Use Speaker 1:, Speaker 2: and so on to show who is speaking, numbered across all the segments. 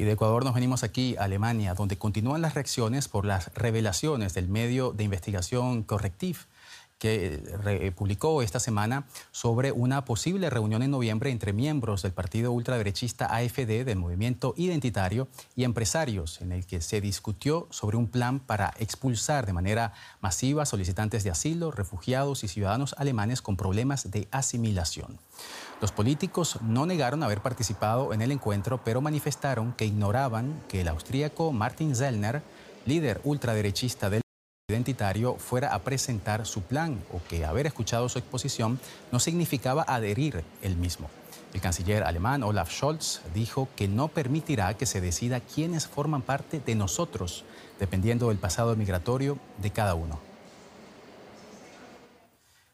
Speaker 1: Y de Ecuador nos venimos aquí a Alemania, donde continúan las reacciones por las revelaciones del medio de investigación Correctiv que eh, publicó esta semana sobre una posible reunión en noviembre entre miembros del partido ultraderechista AFD del movimiento identitario y empresarios, en el que se discutió sobre un plan para expulsar de manera masiva solicitantes de asilo, refugiados y ciudadanos alemanes con problemas de asimilación. Los políticos no negaron haber participado en el encuentro, pero manifestaron que ignoraban que el austríaco Martin Zellner, líder ultraderechista del identitario fuera a presentar su plan o que haber escuchado su exposición no significaba adherir el mismo. El canciller alemán Olaf Scholz dijo que no permitirá que se decida quiénes forman parte de nosotros, dependiendo del pasado migratorio de cada uno.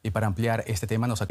Speaker 1: Y para ampliar este tema nos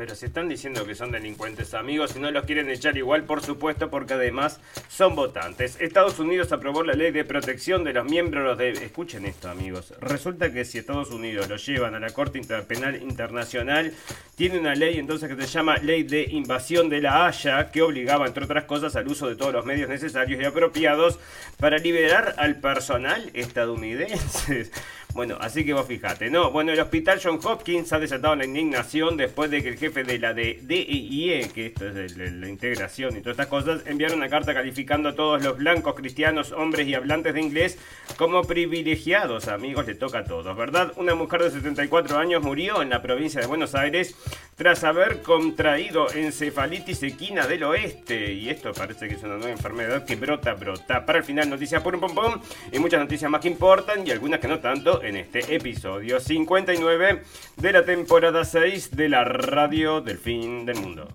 Speaker 2: Pero si están diciendo que son delincuentes amigos y no los quieren echar igual, por supuesto, porque además son votantes. Estados Unidos aprobó la ley de protección de los miembros de... Escuchen esto, amigos. Resulta que si Estados Unidos lo llevan a la Corte Penal Internacional, tiene una ley entonces que se llama Ley de Invasión de la Haya, que obligaba, entre otras cosas, al uso de todos los medios necesarios y apropiados para liberar al personal estadounidense. Bueno, así que vos fijate, ¿no? Bueno, el hospital John Hopkins ha desatado la indignación después de que el jefe de la de DIE, que esto es la integración y todas estas cosas, enviaron una carta calificando a todos los blancos, cristianos, hombres y hablantes de inglés como privilegiados. Amigos, le toca a todos, ¿verdad? Una mujer de 74 años murió en la provincia de Buenos Aires tras haber contraído encefalitis equina del oeste. Y esto parece que es una nueva enfermedad que brota, brota. Para el final, noticias por un pom pom y muchas noticias más que importan y algunas que no tanto en este episodio 59 de la temporada 6 de la radio del fin del mundo.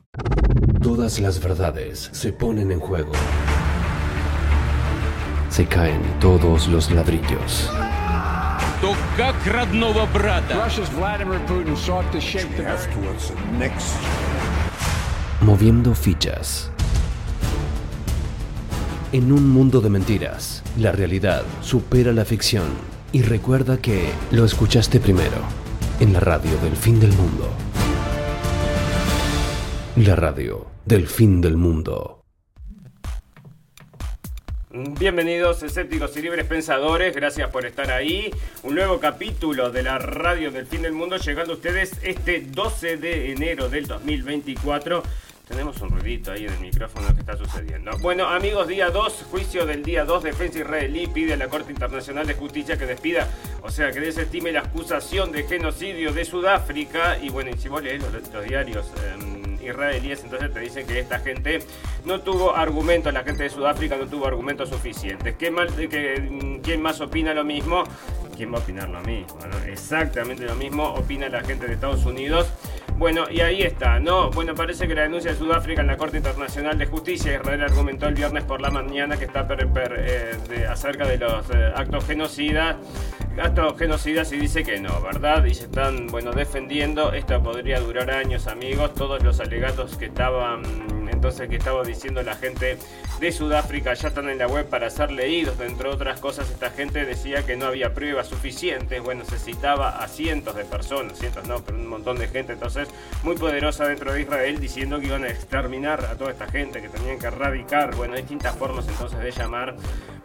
Speaker 3: Todas las verdades se ponen en juego. Se caen todos los ladrillos. Moviendo fichas. En un mundo de mentiras, la realidad supera la ficción y recuerda que lo escuchaste primero en la radio del fin del mundo. La radio del fin del mundo.
Speaker 2: Bienvenidos escépticos y libres pensadores, gracias por estar ahí. Un nuevo capítulo de la radio del fin del mundo llegando a ustedes este 12 de enero del 2024. Tenemos un ruidito ahí en el micrófono que está sucediendo. Bueno, amigos, día 2, juicio del día 2, defensa israelí pide a la Corte Internacional de Justicia que despida, o sea, que desestime la acusación de genocidio de Sudáfrica. Y bueno, y si vos lees los, diarios em, israelíes, entonces te dicen que esta gente no tuvo argumentos, la gente de Sudáfrica no tuvo argumentos suficientes. ¿Qué mal, que, ¿Quién más opina lo mismo? ¿Quién va a opinar lo mismo? Exactamente lo mismo opina la gente de Estados Unidos. Bueno, y ahí está, ¿no? Bueno, parece que la denuncia de Sudáfrica en la Corte Internacional de Justicia, Israel argumentó el viernes por la mañana que está eh, acerca de los eh, actos genocidas, actos genocidas y dice que no, ¿verdad? Y se están, bueno, defendiendo, esto podría durar años, amigos, todos los alegatos que estaban, entonces, que estaba diciendo la gente de Sudáfrica ya están en la web para ser leídos, entre otras cosas, esta gente decía que no había pruebas suficientes, bueno, se citaba a cientos de personas, cientos no, pero un montón de gente, entonces muy poderosa dentro de Israel diciendo que iban a exterminar a toda esta gente, que tenían que erradicar, bueno, distintas formas entonces de llamar,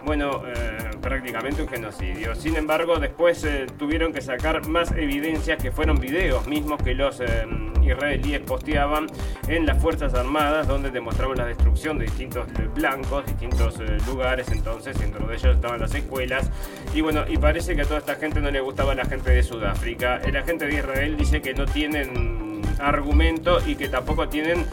Speaker 2: bueno, eh, prácticamente un genocidio. Sin embargo, después eh, tuvieron que sacar más evidencias que fueron videos mismos que los eh, israelíes posteaban en las Fuerzas Armadas, donde demostraban la destrucción de distintos blancos, distintos lugares, entonces, dentro de ellos estaban las escuelas. Y bueno, y parece que a toda esta gente no le gustaba la gente de Sudáfrica. La gente de Israel dice que no tienen argumento y que tampoco tienen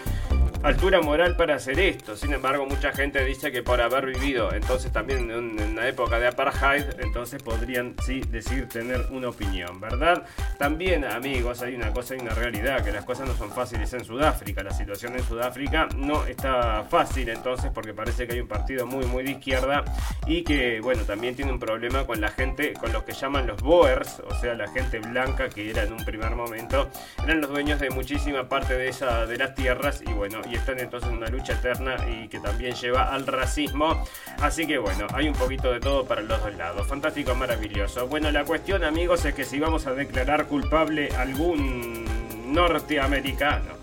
Speaker 2: altura moral para hacer esto. Sin embargo, mucha gente dice que por haber vivido entonces también en una época de apartheid, entonces podrían sí decir tener una opinión, ¿verdad? También, amigos, hay una cosa y una realidad, que las cosas no son fáciles en Sudáfrica. La situación en Sudáfrica no está fácil entonces porque parece que hay un partido muy, muy de izquierda y que, bueno, también tiene un problema con la gente, con los que llaman los Boers, o sea, la gente blanca que era en un primer momento, eran los dueños de muchísima parte de, esa, de las tierras y bueno, y están entonces en una lucha eterna y que también lleva al racismo. Así que bueno, hay un poquito de todo para los dos lados. Fantástico, maravilloso. Bueno, la cuestión amigos es que si vamos a declarar culpable algún norteamericano,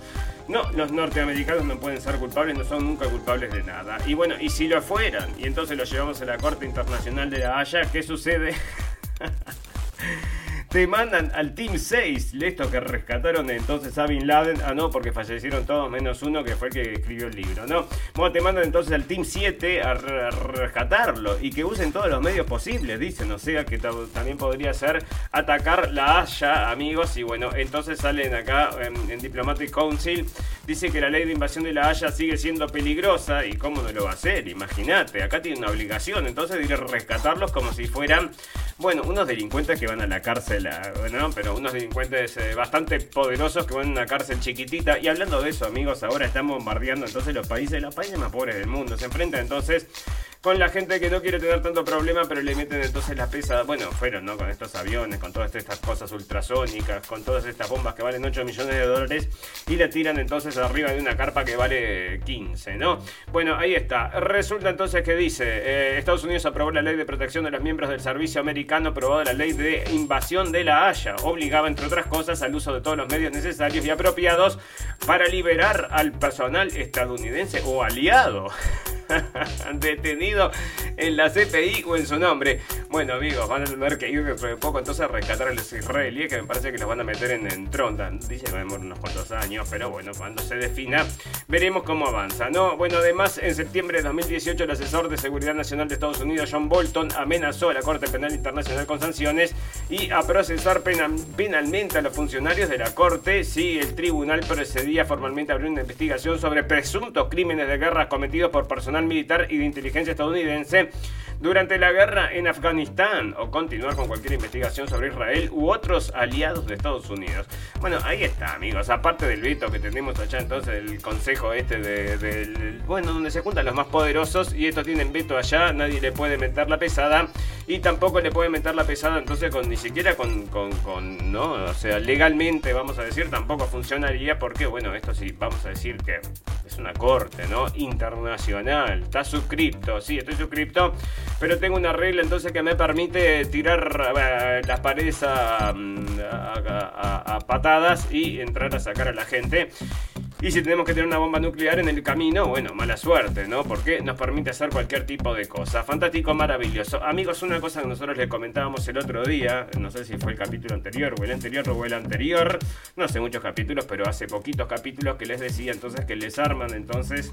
Speaker 2: No, los norteamericanos no pueden ser culpables, no son nunca culpables de nada. Y bueno, y si lo fueran, y entonces lo llevamos a la Corte Internacional de la Haya, ¿qué sucede? te mandan al Team 6, esto que rescataron entonces a Bin Laden. Ah, no, porque fallecieron todos menos uno que fue el que escribió el libro, ¿no? Bueno, te mandan entonces al Team 7 a, rescatarlo y que usen todos los medios posibles, dicen. O sea que también podría ser atacar la Haya, amigos. Y bueno, entonces salen acá en, Diplomatic Council. Dice que la ley de invasión de la Haya sigue siendo peligrosa. ¿Y cómo no lo va a hacer? Imagínate, acá tiene una obligación. Entonces de rescatarlos como si fueran, bueno, unos delincuentes que van a la cárcel bueno, pero unos delincuentes eh, bastante poderosos que van a una cárcel chiquitita. Y hablando de eso, amigos, ahora están bombardeando entonces los países, los países más pobres del mundo. Se enfrentan entonces con la gente que no quiere tener tanto problema, pero le meten entonces la pesa. Bueno, fueron, ¿no? Con estos aviones, con todas estas cosas ultrasónicas, con todas estas bombas que valen 8 millones de dólares y le tiran entonces arriba de una carpa que vale 15, ¿no? Bueno, ahí está. Resulta entonces que dice: eh, Estados Unidos aprobó la ley de protección de los miembros del servicio americano, aprobó la ley de invasión de la Haya. Obligaba, entre otras cosas, al uso de todos los medios necesarios y apropiados para liberar al personal estadounidense o aliado detenido en la CPI o en su nombre. Bueno, amigos, van a tener que ir de poco entonces a rescatar a los israelíes que me parece que los van a meter en, en Tronda. Dice que va unos cuantos años, pero bueno, cuando se defina, veremos cómo avanza, ¿no? Bueno, además, en septiembre de 2018, el asesor de Seguridad Nacional de Estados Unidos, John Bolton, amenazó a la Corte Penal Internacional con sanciones y a procesar penalmente a los funcionarios de la Corte si el tribunal procedía formalmente a abrir una investigación sobre presuntos crímenes de guerra cometidos por personal militar y de inteligencia estadounidense durante la guerra en Afganistán o continuar con cualquier investigación sobre Israel u otros aliados de Estados Unidos. Bueno, ahí está, amigos. Aparte del veto que tenemos allá, entonces el consejo este de, bueno, donde se juntan los más poderosos y estos tienen veto allá, nadie le puede meter la pesada y tampoco le puede meter la pesada entonces con ni siquiera con, con, con no, o sea, legalmente vamos a decir tampoco funcionaría porque bueno, esto sí, vamos a decir que es una corte, ¿no? Internacional, está suscripto, sí, estoy suscripto pero tengo una regla entonces que me permite tirar eh, las paredes mm, a, patadas y entrar a sacar a la gente. Y si tenemos que tener una bomba nuclear en el camino, bueno, mala suerte, ¿no? Porque nos permite hacer cualquier tipo de cosa. Fantástico, maravilloso. Amigos, una cosa que nosotros les comentábamos el otro día, no sé si fue el capítulo anterior o el anterior o el anterior, no sé muchos capítulos, pero hace poquitos capítulos que les decía entonces que les arman entonces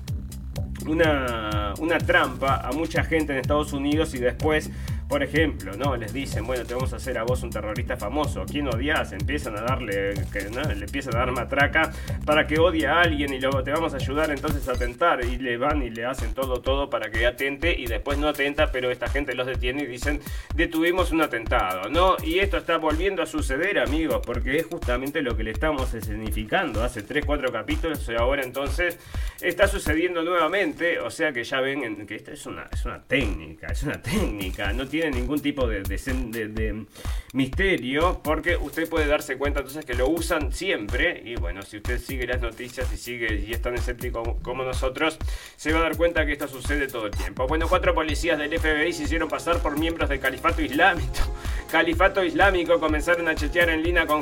Speaker 2: una, una trampa a mucha gente en Estados Unidos y después por ejemplo, ¿no? Les dicen, bueno, te vamos a hacer a vos un terrorista famoso. ¿Quién odias? Empiezan a darle, le empiezan a dar matraca para que odie a alguien y luego te vamos a ayudar entonces a atentar. Y le van y le hacen todo, todo para que atente y después no atenta, pero esta gente los detiene y dicen, detuvimos un atentado, ¿no? Y esto está volviendo a suceder, amigos, porque es justamente lo que le estamos escenificando hace 3, 4 capítulos y ahora entonces está sucediendo nuevamente. O sea que ya ven que esta es una, es una técnica, es una técnica, no tiene ningún tipo de, misterio, porque usted puede darse cuenta entonces que lo usan siempre. Y bueno, si usted sigue las noticias y sigue y es tan escéptico como nosotros, se va a dar cuenta que esto sucede todo el tiempo. Bueno, cuatro policías del FBI se hicieron pasar por miembros del califato islámico. Califato islámico comenzaron a chetear en línea con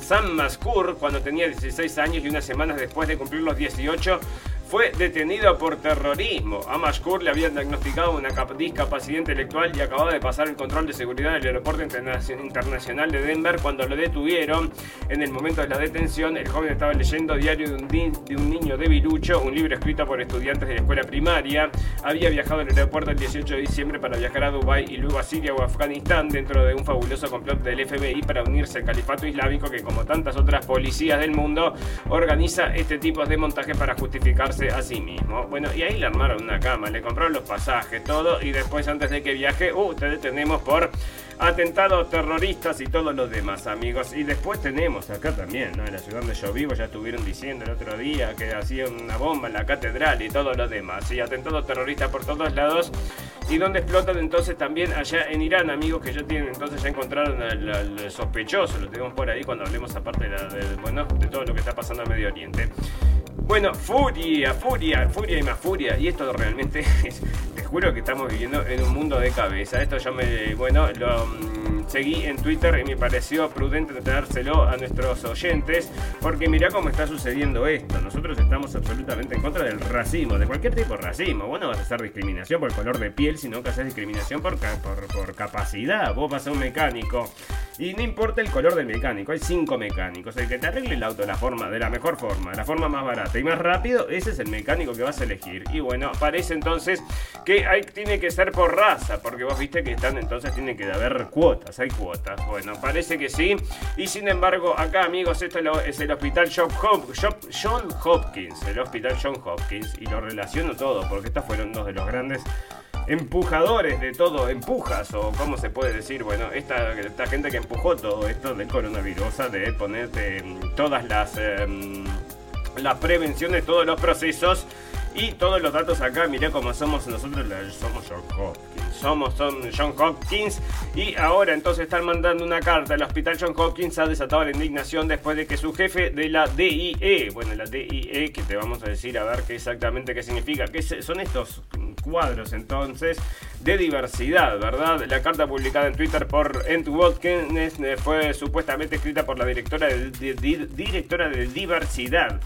Speaker 2: Sam Maskur cuando tenía 16 años y unas semanas después de cumplir los 18 fue detenido por terrorismo. A Mashkur le habían diagnosticado una discapacidad intelectual y acababa de pasar el control de seguridad del aeropuerto internacional de Denver cuando lo detuvieron. En el momento de la detención, el joven estaba leyendo Diario de un, niño de Virucho, un libro escrito por estudiantes de la escuela primaria. Había viajado al aeropuerto el 18 de diciembre para viajar a Dubái y luego a Siria o Afganistán dentro de un fabuloso complot del FBI para unirse al califato islámico que, como tantas otras policías del mundo, organiza este tipo de montaje para justificarse a sí mismo. Bueno, y ahí le armaron una cama, le compraron los pasajes, todo, y después antes de que viaje, uh, te detenemos por atentados terroristas y todos los demás, amigos. Y después tenemos acá también, ¿no? En la ciudad donde yo vivo ya estuvieron diciendo el otro día que hacían una bomba en la catedral y todo lo demás. Y atentados terroristas por todos lados. Y donde explotan entonces también allá en Irán, amigos, que ya tienen, entonces ya encontraron al, sospechoso, lo tenemos por ahí cuando hablemos aparte de, bueno, de todo lo que está pasando en Medio Oriente. Bueno, furia, furia, furia y más furia. Y esto realmente es, te juro que estamos viviendo en un mundo de cabeza. Esto yo me, bueno, lo, mm, seguí en Twitter y me pareció prudente tenérselo a nuestros oyentes, porque mirá cómo está sucediendo esto. Nosotros estamos absolutamente en contra del racismo, de cualquier tipo de racismo. Vos no vas a hacer discriminación por color de piel, sino que haces discriminación por, por, por capacidad. Vos vas a un mecánico y no importa el color del mecánico, hay cinco mecánicos. El que te arregle el auto de la forma, de la mejor forma, de la forma más barata y más rápido, ese es el mecánico que vas a elegir. Y bueno, parece entonces que hay, tiene que ser por raza, porque vos viste que están, entonces tiene que haber cuotas, hay cuotas. Bueno, parece que sí. Y sin embargo, acá amigos, esto es el hospital John, Hopkins, el hospital John Hopkins, y lo relaciono todo, porque estos fueron dos de los grandes empujadores de todo, empujas o cómo se puede decir, bueno, esta, esta gente que empujó todo esto del coronavirus, de ponerte todas las, em, las prevenciones, todos los procesos y todos los datos acá, mirá cómo somos nosotros, somos John Hopkins. Somos John Hopkins. Y ahora entonces están mandando una carta. al hospital John Hopkins ha desatado la indignación después de que su jefe de la DIE, bueno, la DIE, que te vamos a decir a ver qué exactamente qué significa, que son estos cuadros entonces de diversidad, ¿verdad? La carta publicada en Twitter por Ent Watkins eh, fue supuestamente escrita por la directora directora de diversidad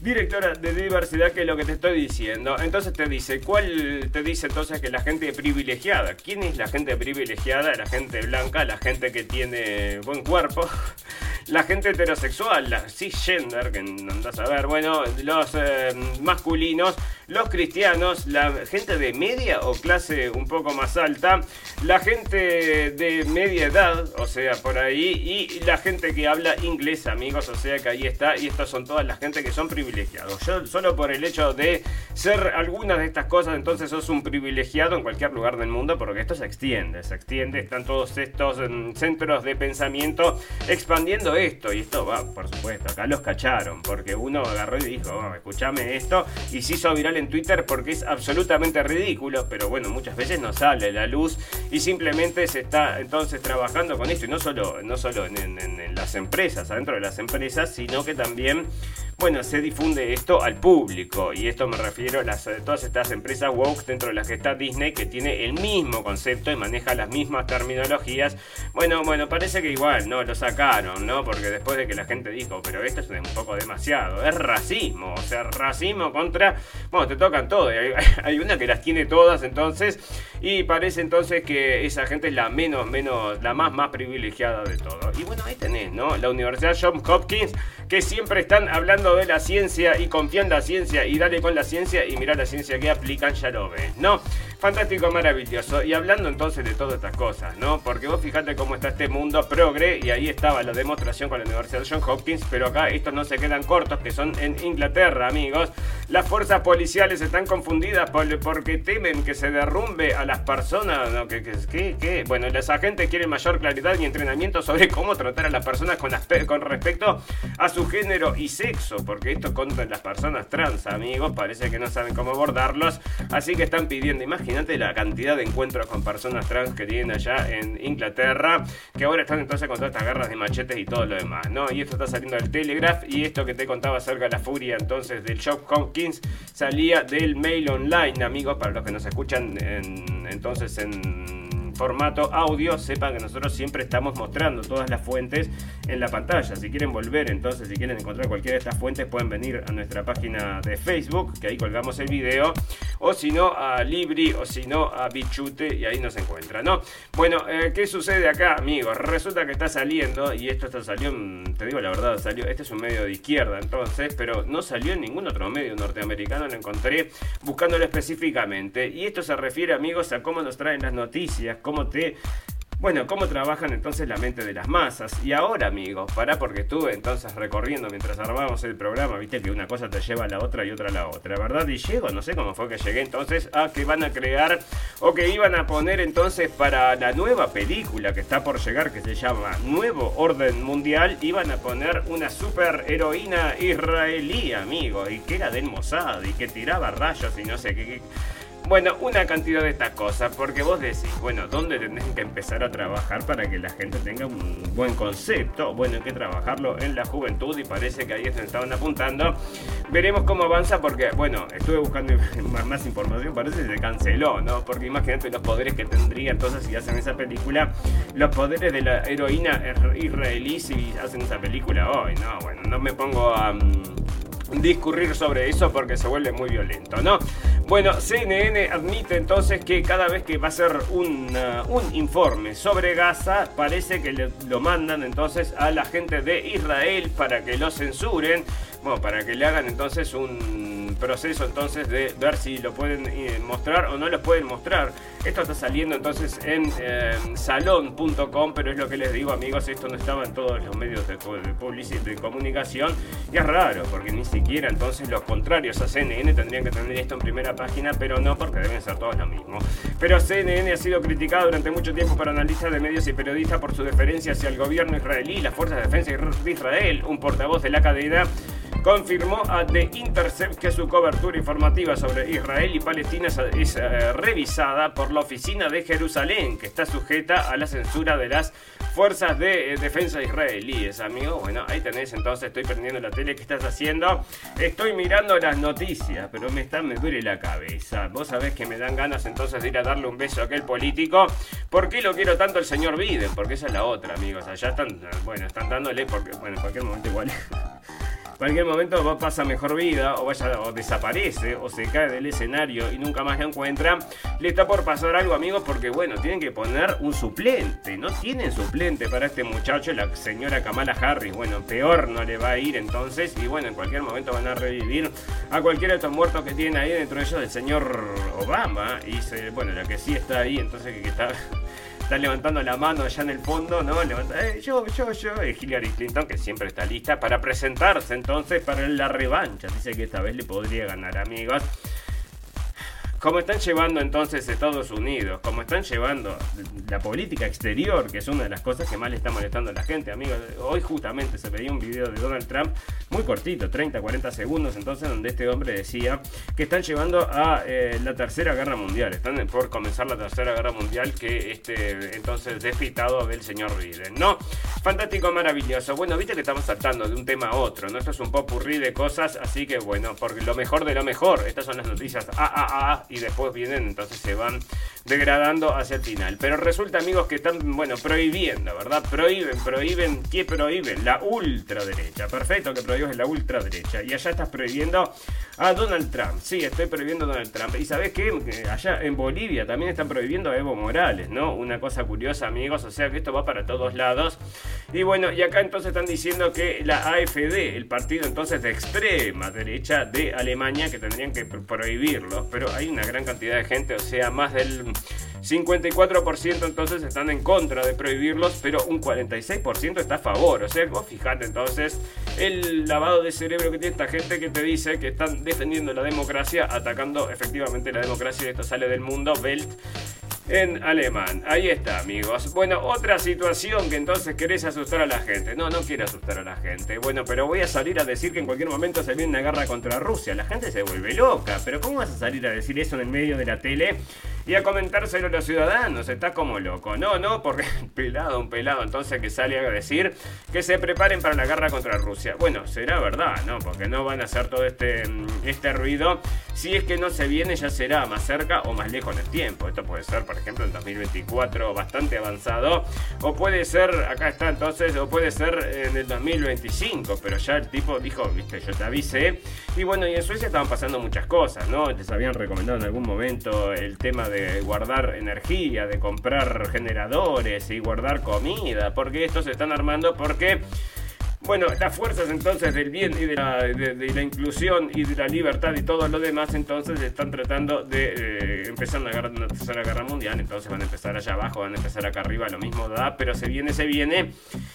Speaker 2: Directora de diversidad, que es lo que te estoy diciendo. Entonces te dice, ¿cuál te dice entonces que la gente privilegiada? ¿Quién es la gente privilegiada? La gente blanca, la gente que tiene buen cuerpo, la gente heterosexual, la cisgender, que andas a ver, bueno, los eh, masculinos, los cristianos, la gente de media o clase un poco más alta, la gente de media edad, o sea, por ahí, y la gente que habla inglés, amigos, o sea que ahí está, y estas son todas las gente que son privilegiadas yo, solo por el hecho de ser algunas de estas cosas, entonces sos un privilegiado en cualquier lugar del mundo, porque esto se extiende, se extiende, están todos estos mm, centros de pensamiento expandiendo esto, y esto va, por supuesto, acá los cacharon, porque uno agarró y dijo, oh, escúchame esto, y se hizo viral en Twitter porque es absolutamente ridículo, pero bueno, muchas veces no sale la luz y simplemente se está entonces trabajando con esto, y no solo, no solo en, las empresas, adentro de las empresas, sino que también, bueno, se difunde esto al público. Y esto me refiero a las, todas estas empresas woke dentro de las que está Disney, que tiene el mismo concepto y maneja las mismas terminologías. Bueno, bueno, parece que igual, ¿no? Lo sacaron, ¿no? Porque después de que la gente dijo, pero esto es un poco demasiado, es racismo, o sea, racismo contra, bueno, te tocan todo, hay, hay una que las tiene todas entonces, y parece entonces que esa gente es la menos, menos, la más, más privilegiada de todo. Y bueno, ahí tenés, ¿no? La Universidad Johns Hopkins, que siempre están hablando de la ciencia y confía en la ciencia y dale con la ciencia y mira la ciencia que aplican, ya lo ves, ¿no? Fantástico, maravilloso. Y hablando entonces de todas estas cosas, ¿no? Porque vos fijate cómo está este mundo progre y ahí estaba la demostración con la Universidad de Johns Hopkins, pero acá estos no se quedan cortos, que son en Inglaterra, amigos. Las fuerzas policiales están confundidas porque temen que se derrumbe a las personas, ¿no? Que, que, Bueno, los agentes quieren mayor claridad y entrenamiento sobre cómo tratar a las personas con, con respecto a su género y sexo, porque esto contra las personas trans, amigos, parece que no saben cómo abordarlos, así que están pidiendo, imagínate la cantidad de encuentros con personas trans que tienen allá en Inglaterra, que ahora están entonces con todas estas garras de machetes y todo lo demás, ¿no? Y esto está saliendo del Telegraph y esto que te contaba acerca de la furia entonces del Shop Hopkins salía del mail online, amigos, para los que nos escuchan entonces en formato audio, sepan que nosotros siempre estamos mostrando todas las fuentes en la pantalla. Si quieren volver, entonces, si quieren encontrar cualquiera de estas fuentes, pueden venir a nuestra página de Facebook, que ahí colgamos el video, o si no, a Libri, o si no, a Bichute, y ahí nos encuentran, ¿no? Bueno, eh, ¿qué sucede acá, amigos? Resulta que está saliendo, y esto está salió, te digo la verdad, salió, este es un medio de izquierda, entonces, pero no salió en ningún otro medio norteamericano, lo encontré buscándolo específicamente. Y esto se refiere, amigos, a cómo nos traen las noticias, cómo te bueno, cómo trabajan entonces la mente de las masas. Y ahora, amigos, para porque estuve entonces recorriendo mientras armábamos el programa, viste que una cosa te lleva a la otra y otra a la otra, ¿verdad? Y llego, no sé cómo fue que llegué entonces a que van a crear o que iban a poner entonces para la nueva película que está por llegar, que se llama Nuevo Orden Mundial, iban a poner una super heroína israelí, amigo, y que era del Mossad y que tiraba rayos y no sé qué Bueno, una cantidad de estas cosas, porque vos decís, bueno, ¿dónde tenés que empezar a trabajar para que la gente tenga un buen concepto? Bueno, hay que trabajarlo en la juventud y parece que ahí se estaban apuntando. Veremos cómo avanza porque, bueno, estuve buscando más, información, parece que se canceló, ¿no? Porque imagínate los poderes que tendría entonces si hacen esa película, los poderes de la heroína israelí si hacen esa película hoy, ¿no? Bueno, no me pongo a... Mm, discurrir sobre eso porque se vuelve muy violento, ¿no? Bueno, CNN admite entonces que cada vez que va a ser un, uh, un informe sobre Gaza, parece que lo mandan entonces a la gente de Israel para que lo censuren, bueno, para que le hagan entonces un proceso entonces de ver si lo pueden eh, mostrar o no lo pueden mostrar. Esto está saliendo entonces en eh, salón.com, pero es lo que les digo amigos, esto no estaba en todos los medios de, publicidad, de comunicación y es raro, porque ni siquiera entonces los contrarios a CNN tendrían que tener esto en primera página, pero no porque deben ser todos lo mismo. Pero CNN ha sido criticado durante mucho tiempo por analistas de medios y periodistas por su deferencia hacia el gobierno israelí y las fuerzas de defensa de Israel. Un portavoz de la cadena confirmó a The Intercept que su cobertura informativa sobre Israel y Palestina es eh, revisada por la Oficina de Jerusalén, que está sujeta a la censura de las fuerzas de eh, defensa israelíes, amigo. Bueno, ahí tenés entonces, estoy prendiendo la tele, ¿qué estás haciendo? Estoy mirando las noticias, pero me, está, me duele la cabeza. Vos sabés que me dan ganas entonces de ir a darle un beso a aquel político. ¿Por qué lo quiero tanto el señor Biden? Porque esa es la otra, amigos. Allá están, bueno, están dándole, porque, bueno, en cualquier momento igual cualquier momento pasa mejor vida o vaya o desaparece o se cae del escenario y nunca más lo encuentra, le está por pasar algo amigos porque bueno, tienen que poner un suplente, no tienen suplente para este muchacho, la señora Kamala Harris, bueno, peor no le va a ir entonces. Y bueno, en cualquier momento van a revivir a cualquiera de estos muertos que tienen ahí dentro de ellos el señor Obama. Y bueno, la que sí está ahí entonces que está está levantando la mano allá en el fondo, ¿no? Levanta, eh, yo, yo, yo, Hillary Clinton, que siempre está lista para presentarse entonces para la revancha. Dice que esta vez le podría ganar, amigos. Como están llevando entonces Estados Unidos, como están llevando la política exterior, que es una de las cosas que más le está molestando a la gente, amigos. Hoy justamente se veía un video de Donald Trump muy cortito, 30, 40 segundos, entonces donde este hombre decía que están llevando a eh, la tercera guerra mundial, están por comenzar la tercera guerra mundial que este entonces despitado del señor Biden. No, fantástico, maravilloso. Bueno, viste que estamos saltando de un tema a otro, ¿no? Esto es un popurrí de cosas, así que bueno, porque lo mejor de lo mejor, estas son las noticias ah, ah, ah, y después vienen, entonces se van degradando hacia el final. Pero resulta, amigos, que están, bueno, prohibiendo, ¿verdad? Prohíben, prohíben, ¿qué prohíben? La ultraderecha. Perfecto que prohíbes la ultraderecha. Y allá estás prohibiendo a Donald Trump. Sí, estoy prohibiendo a Donald Trump. Y sabes qué? Allá en Bolivia también están prohibiendo a Evo Morales, ¿no? Una cosa curiosa, amigos. O sea que esto va para todos lados. Y bueno, y acá entonces están diciendo que la AFD, el partido entonces de extrema derecha de Alemania, que tendrían que prohibirlo. Pero hay una gran cantidad de gente, o sea, más del 54% entonces están en contra de prohibirlos, pero un 46% está a favor. O sea, vos fijate entonces el lavado de cerebro que tiene esta gente que te dice que están defendiendo la democracia, atacando efectivamente la democracia esto sale del mundo. Belt en alemán. Ahí está, amigos. Bueno, otra situación que entonces querés asustar a la gente. No, no quiero asustar a la gente. Bueno, pero voy a salir a decir que en cualquier momento se viene una guerra contra Rusia. La gente se vuelve loca. Pero ¿cómo vas a salir a decir eso en el medio de la tele y a comentárselo a los ciudadanos? Está como loco. No, no, porque pelado, un pelado entonces que sale a decir que se preparen para la guerra contra Rusia. Bueno, será verdad, ¿no? Porque no van a hacer todo este, mm, este ruido. Si es que no se viene, ya será más cerca o más lejos en el tiempo. Esto puede ser, por ejemplo, en 2024 bastante avanzado. O puede ser, acá está entonces, o puede ser en el 2025. Pero ya el tipo dijo, viste, yo te avisé. Y bueno, y en Suecia estaban pasando muchas cosas, ¿no? Les habían recomendado en algún momento el tema de guardar energía, de comprar generadores y guardar comida. Porque estos se están armando porque bueno, las fuerzas entonces del bien y de la, inclusión y de la libertad y todo lo demás entonces están tratando de eh, empezar una, guerra, una tercera guerra mundial, entonces van a empezar allá abajo, van a empezar acá arriba, lo mismo da, pero se viene, se viene.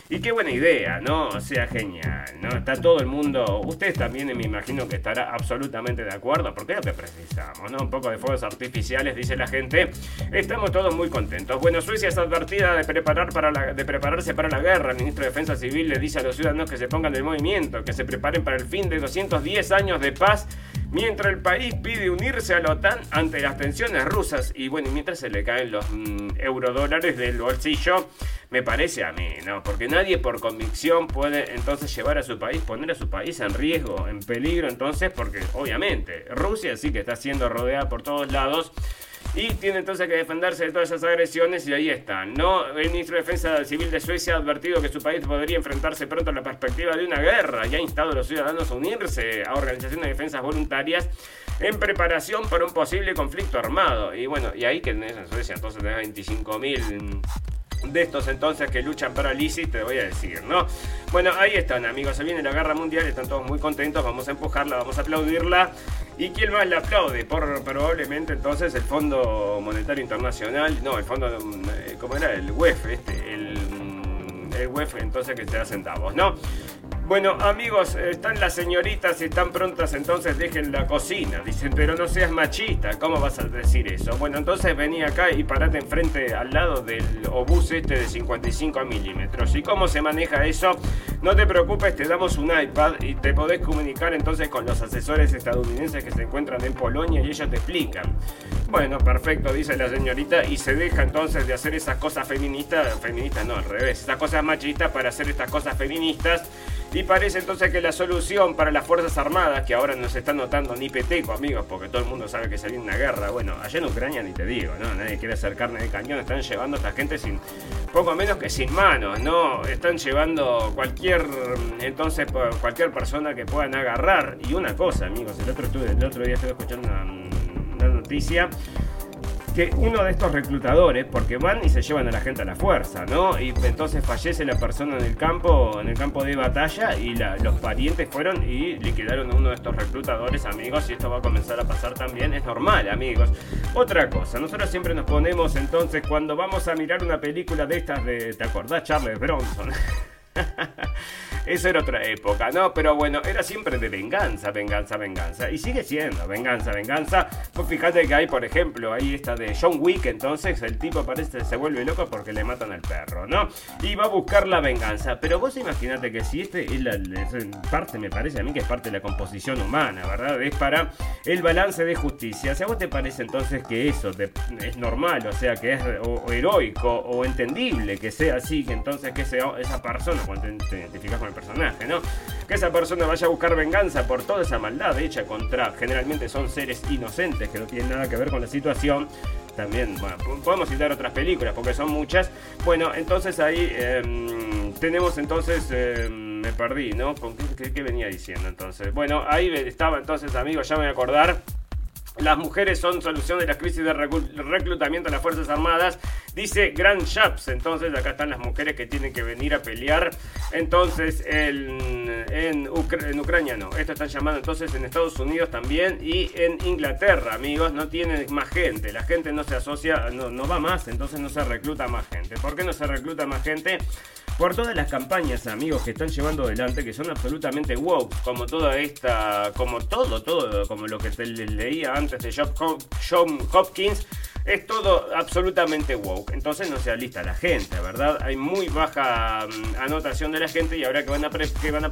Speaker 2: Y qué buena idea, ¿no? O sea, genial, ¿no? Está todo el mundo, ustedes también me imagino que estará absolutamente de acuerdo, porque es lo que precisamos, ¿no? Un poco de fuegos artificiales, dice la gente. Estamos todos muy contentos. Bueno, Suecia está advertida de, preparar para de prepararse para la guerra. El ministro de Defensa Civil le dice a los ciudadanos que se pongan en movimiento, que se preparen para el fin de 210 años de paz Mientras el país pide unirse a la OTAN ante las tensiones rusas y bueno, mientras se le caen los mm, eurodólares del bolsillo, me parece a mí, ¿no? Porque nadie por convicción puede entonces llevar a su país, poner a su país en riesgo, en peligro, entonces, porque obviamente Rusia sí que está siendo rodeada por todos lados y tiene entonces que defenderse de todas esas agresiones y ahí está. ¿no? El ministro de Defensa Civil de Suecia ha advertido que su país podría enfrentarse pronto a la perspectiva de una guerra y ha instado a los ciudadanos a unirse a organizaciones de defensas voluntarias en preparación para un posible conflicto armado. Y bueno, y ahí que en Suecia entonces tenés 25.000 de estos entonces que luchan para Lisi, te voy a decir, ¿no? Bueno, ahí están, amigos. Se viene la guerra mundial, están todos muy contentos. Vamos a empujarla, vamos a aplaudirla. ¿Y quién más la aplaude? Por, probablemente entonces el Fondo Monetario Internacional, no, el Fondo, eh, ¿cómo era? El UEF, este, el, el UEF entonces que te da centavos, ¿no? Bueno, amigos, están las señoritas y están prontas, entonces dejen la cocina. Dicen, pero no seas machista, ¿cómo vas a decir eso? Bueno, entonces vení acá y parate enfrente al lado del obús este de 55 milímetros. ¿Y cómo se maneja eso? No te preocupes, te damos un iPad y te podés comunicar entonces con los asesores estadounidenses que se encuentran en Polonia y ellos te explican. Bueno, perfecto, dice la señorita, y se deja entonces de hacer esas cosas feministas, feministas no, al revés, esas cosas machistas para hacer estas cosas feministas y parece entonces que la solución para las Fuerzas Armadas, que ahora no se está notando ni peteco, amigos, porque todo el mundo sabe que se viene una guerra, bueno, allá en Ucrania ni te digo, ¿no? Nadie quiere hacer carne de cañón, están llevando a esta gente sin, poco menos que sin manos, ¿no? Están llevando cualquier, entonces, cualquier persona que puedan agarrar. Y una cosa, amigos, el otro, el otro día estuve escuchando una, una noticia que uno de estos reclutadores, porque van y se llevan a la gente a la fuerza, ¿no? Y entonces fallece la persona en el campo, en el campo de batalla, y los parientes fueron y liquidaron a uno de estos reclutadores, amigos, y esto va a comenzar a pasar también, es normal, amigos. Otra cosa, nosotros siempre nos ponemos entonces cuando vamos a mirar una película de estas de, ¿te acordás, Charles Bronson? Eso era otra época, ¿no? Pero bueno, era siempre de venganza, venganza, venganza. Y sigue siendo venganza, venganza. Pues fíjate que hay, por ejemplo, ahí está de John Wick, entonces el tipo parece se vuelve loco porque le matan al perro, ¿no? Y va a buscar la venganza. Pero vos imaginate que si este es, la, parte, me parece a mí que es parte de la composición humana, ¿verdad? Es para el balance de justicia. O sea, ¿vos te parece entonces que eso es normal? O sea, que es heroico o entendible que sea así, que entonces que sea esa persona, cuando te, identificas con el personaje, ¿no? Que esa persona vaya a buscar venganza por toda esa maldad hecha contra, generalmente son seres inocentes que no tienen nada que ver con la situación. También, bueno, podemos citar otras películas porque son muchas. Bueno, entonces ahí em, tenemos entonces... Em, me perdí, ¿no? ¿Con qué, qué, venía diciendo entonces? Bueno, ahí estaba entonces, amigos, ya me voy a acordar. Las mujeres son solución de la crisis de reclutamiento de las Fuerzas Armadas, dice Grand Chaps. Entonces, acá están las mujeres que tienen que venir a pelear. Entonces, en, en, Ucrania no. Esto están llamando entonces en Estados Unidos también y en Inglaterra, amigos. No tienen más gente. La gente no se asocia, no, no va más, entonces no se recluta más gente. ¿Por qué no se recluta más gente? por todas las campañas, amigos, que están llevando adelante, que son absolutamente woke, como toda esta, como todo, todo, como lo que te leía antes de John Hopkins, es todo absolutamente woke. Entonces no se alista la gente, ¿verdad? Hay muy baja mm, anotación de la gente y ahora que van, a que van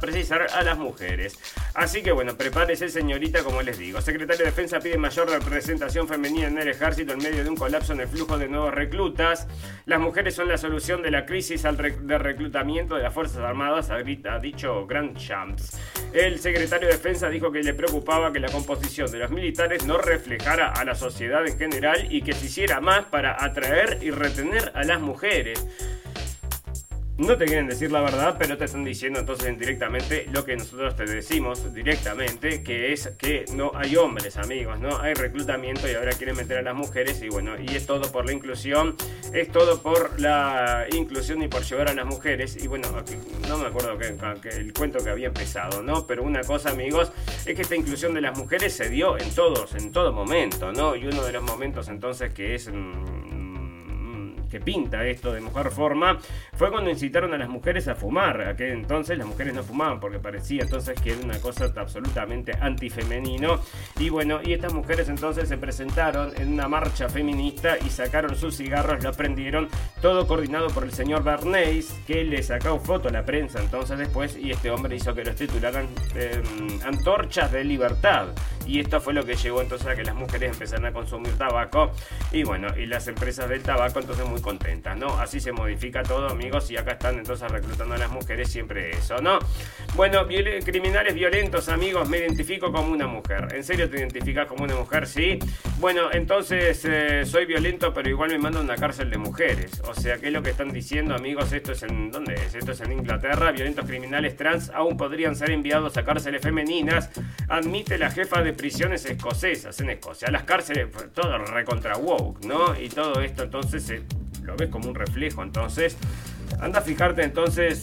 Speaker 2: a las mujeres. Así que bueno, prepárese señorita, como les digo. Secretario de Defensa pide mayor representación femenina en el ejército en medio de un colapso en el flujo de nuevos reclutas. Las mujeres son la solución de la crisis de reclutamiento de las Fuerzas Armadas, ha dicho Grant Champs. El secretario de Defensa dijo que le preocupaba que la composición de los militares no reflejara a la sociedad en general y que hiciera más para atraer y retener a las mujeres. No te quieren decir la verdad, pero te están diciendo entonces indirectamente lo que nosotros te decimos directamente, que es que no hay hombres, amigos, ¿no? Hay reclutamiento y ahora quieren meter a las mujeres y bueno, y es todo por la inclusión, es todo por la inclusión y por llevar a las mujeres y bueno, no me acuerdo que, el cuento que había empezado, ¿no? Pero una cosa, amigos, es que esta inclusión de las mujeres se dio en todos, en todo momento, ¿no? Y uno de los momentos entonces que es... Mm, que pinta esto de mujer forma, fue cuando incitaron a las mujeres a fumar. A que entonces las mujeres no fumaban porque parecía entonces que era una cosa absolutamente antifemenino. Y bueno, y estas mujeres entonces se presentaron en una marcha feminista y sacaron sus cigarros, lo prendieron, todo coordinado por el señor Bernays, que le sacó foto a la prensa entonces después y este hombre hizo que los titularan em, Antorchas de Libertad. Y esto fue lo que llevó entonces a que las mujeres empezaran a consumir tabaco. Y bueno, y las empresas del tabaco entonces muy contentas, ¿no? Así se modifica todo, amigos, y acá están entonces reclutando a las mujeres siempre eso, ¿no? Bueno, criminales violentos, amigos, me identifico como una mujer. ¿En serio te identificas como una mujer? Sí. Bueno, entonces eh, soy violento, pero igual me mandan a una cárcel de mujeres. O sea, ¿qué es lo que están diciendo, amigos? Esto es en. ¿Dónde es? Esto es en Inglaterra. Violentos criminales trans aún podrían ser enviados a cárceles femeninas. Admite la jefa de prisiones escocesas en Escocia. Las cárceles, pues, todo recontra woke, ¿no? Y todo esto entonces se lo ves como un reflejo. Entonces. Anda a fijarte entonces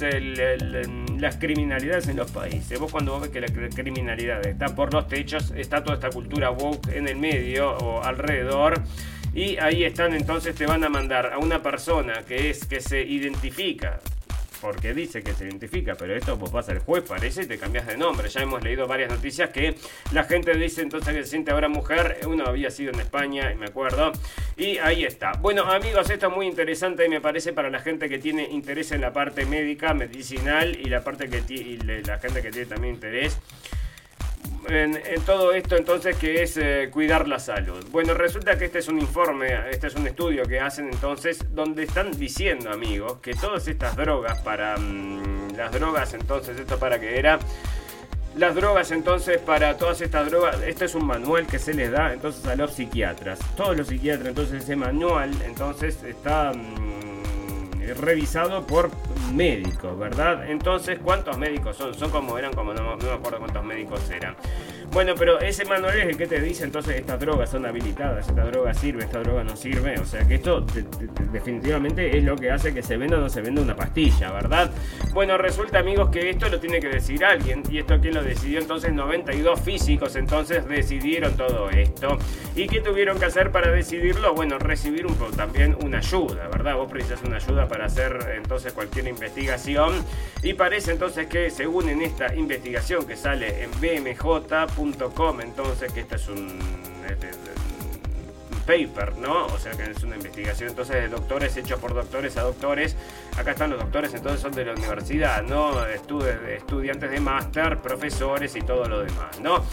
Speaker 2: las criminalidades en los países. Vos cuando vos ves que la criminalidad está por los techos, está toda esta cultura woke en el medio o alrededor. Y ahí están, entonces te van a mandar a una persona que es que se identifica porque dice que se identifica, pero esto vos vas al juez, parece, y te cambias de nombre. Ya hemos leído varias noticias que la gente dice entonces que se siente ahora mujer. Uno había sido en España, me acuerdo. Y ahí está. Bueno, amigos, esto es muy interesante y me parece para la gente que tiene interés en la parte médica, medicinal y la parte que y la gente que tiene también interés en, todo esto entonces que es eh, cuidar la salud. Bueno, resulta que este es un informe, este es un estudio que hacen entonces donde están diciendo amigos que todas estas drogas para mm, las drogas entonces esto para que era las drogas entonces para todas estas drogas, este es un manual que se les da entonces a los psiquiatras. Todos los psiquiatras entonces ese manual entonces está mm, revisado por médicos, ¿verdad? Entonces, ¿cuántos médicos son? Son como eran, como no, no me acuerdo cuántos médicos eran. Bueno, pero ese manual es el que te dice entonces estas drogas son habilitadas, esta droga sirve, esta droga no sirve. O sea que esto definitivamente es lo que hace que se venda o no se venda una pastilla, ¿verdad? Bueno, resulta amigos que esto lo tiene que decir alguien. ¿Y esto quién lo decidió? Entonces 92 físicos entonces decidieron todo esto. ¿Y qué tuvieron que hacer para decidirlo? Bueno, recibir también una ayuda, ¿verdad? Vos precisas una ayuda para hacer entonces cualquier investigación. Y parece entonces que según en esta investigación que sale en BMJ, entonces, que este es un, paper, ¿no? O sea que es una investigación entonces de doctores hechos por doctores a doctores. Acá están los doctores, entonces son de la universidad, ¿no? estudiantes de máster, profesores y todo lo demás, ¿no?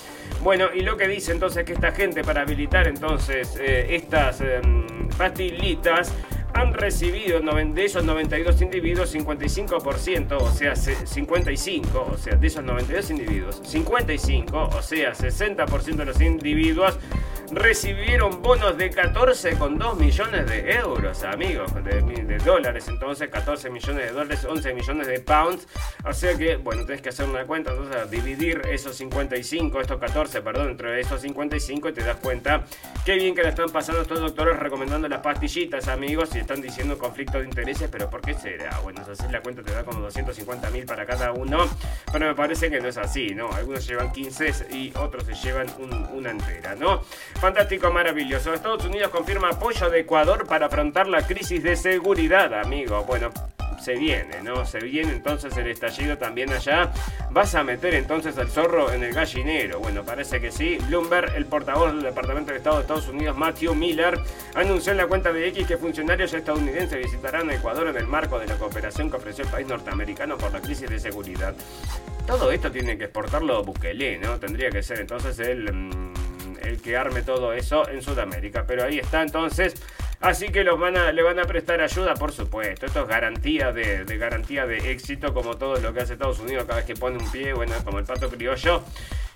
Speaker 2: Bueno, y lo que dice entonces que esta gente para habilitar entonces eh, estas em, pastillitas han recibido de esos 92 individuos 55%, o sea, 55, o sea, de esos 92 individuos, 55, o sea, 60% de los individuos recibieron bonos de 14,2 millones de euros, amigos, de, dólares, entonces 14 millones de dólares, 11 millones de pounds, o sea que, bueno, tenés que hacer una cuenta, entonces dividir esos 55, estos 14, perdón, entre esos 55 y te das cuenta qué bien que le están pasando estos doctores recomendando las pastillitas, amigos, y están diciendo conflicto de intereses, pero ¿por qué será? Bueno, si haces la cuenta te da como 250 mil para cada uno, pero me parece que no es así, ¿no? Algunos llevan 15 y otros se llevan una entera, ¿no? Fantástico, maravilloso. Estados Unidos confirma apoyo de Ecuador para afrontar la crisis de seguridad, amigo. Bueno, se viene, ¿no? Se viene entonces el estallido también allá. ¿Vas a meter entonces al zorro en el gallinero? Bueno, parece que sí. Bloomberg, el portavoz del Departamento de Estado de Estados Unidos, Matthew Miller, anunció en la cuenta de X que funcionarios estadounidenses visitarán Ecuador en el marco de la cooperación que ofreció el país norteamericano por la crisis de seguridad. Todo esto tiene que exportarlo Bukele, ¿no? Tendría que ser entonces el... Mm, el que arme todo eso en Sudamérica. Pero ahí está entonces. Así que los van a, le van a prestar ayuda, por supuesto. Esto es garantía de, de, de éxito, como todo lo que hace Estados Unidos cada vez que pone un pie, bueno, como el pato criollo.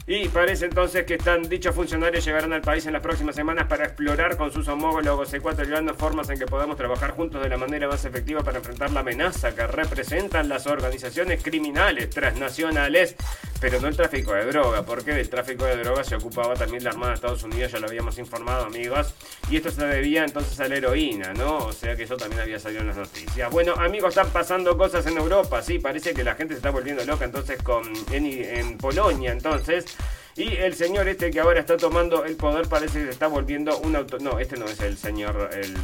Speaker 2: Y parece entonces que están dichos funcionarios llegarán al país en las próximas semanas para explorar con sus homólogos ecuatorianos formas en que podamos trabajar juntos de la manera más efectiva para enfrentar la amenaza que representan las organizaciones criminales transnacionales, pero no el tráfico de droga, porque del tráfico de droga se ocupaba también la Armada de Estados Unidos, ya lo habíamos informado amigos, y esto se debía entonces a la heroína, ¿no? O sea que eso también había salido en las noticias. Bueno, amigos, están pasando cosas en Europa, sí, parece que la gente se está volviendo loca entonces con en, en Polonia, entonces y el señor este que ahora está tomando el poder parece que se está volviendo un auto... No, este no es el señor... El,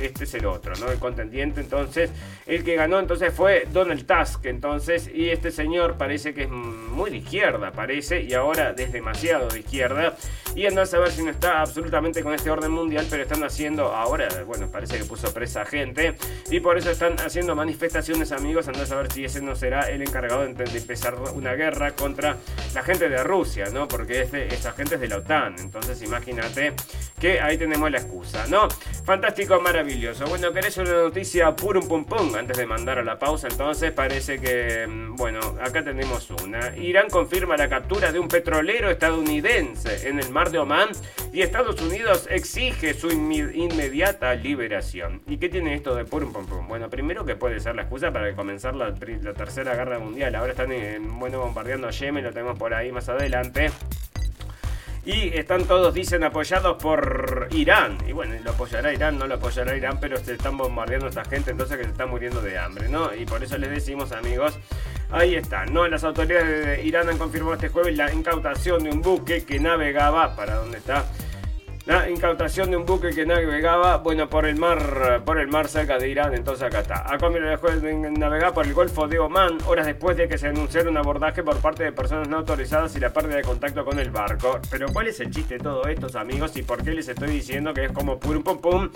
Speaker 2: este es el otro, ¿no? El contendiente, entonces, el que ganó entonces fue Donald Tusk, entonces, y este señor parece que es muy de izquierda, parece, y ahora es demasiado de izquierda, y andás a ver si no está absolutamente con este orden mundial, pero están haciendo, ahora, bueno, parece que puso presa gente, y por eso están haciendo manifestaciones, amigos, andás a ver si ese no será el encargado de, empezar una guerra contra la gente de Rusia, ¿no? Porque es de, esa gente es de la OTAN, entonces imagínate que ahí tenemos la excusa, ¿no? Fantástico, maravilloso. Bueno, ¿querés una noticia purum pum pum? Antes de mandar a la pausa, entonces parece que, mm, bueno, acá tenemos una. Irán confirma la captura de un petrolero estadounidense en el mar de Omán y Estados Unidos exige su inmediata liberación. ¿Y qué tiene esto de purum pum pum? Bueno, primero que puede ser la excusa para comenzar la, tercera guerra mundial. Ahora están, bueno, bombardeando a Yemen, lo tenemos por ahí más adelante. Y están todos, dicen, apoyados por Irán. Y bueno, lo apoyará Irán, no lo apoyará Irán, pero se están bombardeando a esta gente, entonces que se está muriendo de hambre, ¿no? Y por eso les decimos, amigos, ahí está, ¿no? Las autoridades de Irán han confirmado este jueves la incautación de un buque que navegaba, ¿para dónde está? La incautación de un buque que navegaba, bueno, por el mar, por el mar cerca de Irán, entonces acá está. A después de navegar por el Golfo de Oman, horas después de que se anunciara un abordaje por parte de personas no autorizadas y la pérdida de contacto con el barco. Pero ¿cuál es el chiste de todo esto, amigos? ¿Y por qué les estoy diciendo que es como pum pum pum?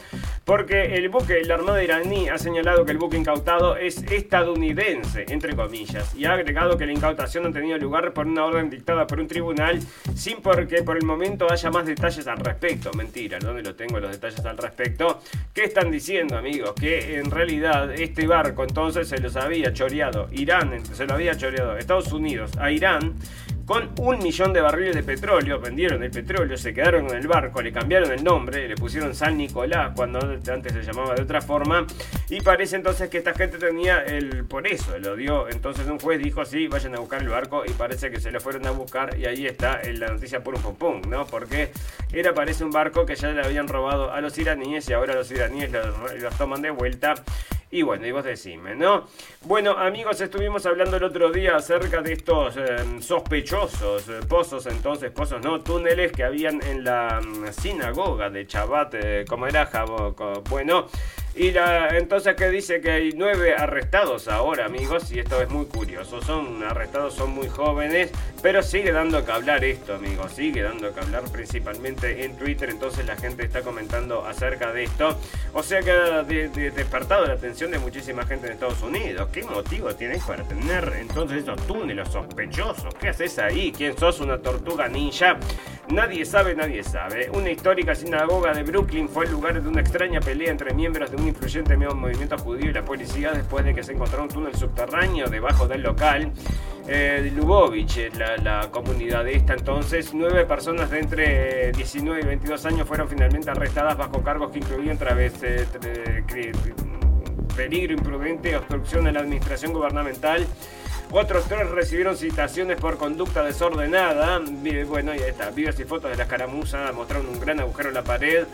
Speaker 2: Porque el buque, la Armada iraní, ha señalado que el buque incautado es estadounidense, entre comillas, y ha agregado que la incautación ha tenido lugar por una orden dictada por un tribunal sin porque por el momento haya más detalles al respecto mentira, ¿dónde lo tengo los detalles al respecto? ¿Qué están diciendo, amigos? Que en realidad este barco entonces se los había choreado Irán, se lo había choreado Estados Unidos a Irán con un millón de barriles de petróleo, vendieron el petróleo, se quedaron en el barco, le cambiaron el nombre, le pusieron San Nicolás cuando antes se llamaba de otra forma, y parece entonces que esta gente tenía el, por eso lo dio, entonces un juez dijo, sí, vayan a buscar el barco, y parece que se lo fueron a buscar, y ahí está la noticia por un pum, ¿no? Porque era, parece un barco que ya le habían robado a los iraníes, y ahora los iraníes los toman de vuelta, y bueno, y vos decime, ¿no? Bueno, amigos, estuvimos hablando el otro día acerca de estos em, sospechosos eh, pozos, entonces, pozos, ¿no? Túneles que habían en la mm, sinagoga de Chabat, eh, como era Jabo, bueno. Y la, entonces que dice que hay nueve arrestados ahora, amigos, y esto es muy curioso. Son arrestados, son muy jóvenes, pero sigue dando que hablar esto, amigos. Sigue dando que hablar principalmente en Twitter. Entonces la gente está comentando acerca de esto. O sea que ha despertado la atención de muchísima gente en Estados Unidos. ¿Qué motivo tienes para tener entonces esos túneles sospechosos? ¿Qué haces ahí? ¿Quién sos? ¿Una tortuga ninja? Nadie sabe, nadie sabe. Una histórica sinagoga de Brooklyn fue el lugar de una extraña pelea entre miembros de un influyente movimiento judío y la policía después de que se encontró un túnel subterráneo debajo del local. Eh, Lubovich, eh, la, la, comunidad de esta entonces, nueve personas de entre 19 y 22 años fueron finalmente arrestadas bajo cargos que incluían través, eh, peligro imprudente, obstrucción a la administración gubernamental otros tres recibieron citaciones por conducta desordenada. Bueno, ya está. Videos y fotos de la escaramuza mostraron un gran agujero en la pared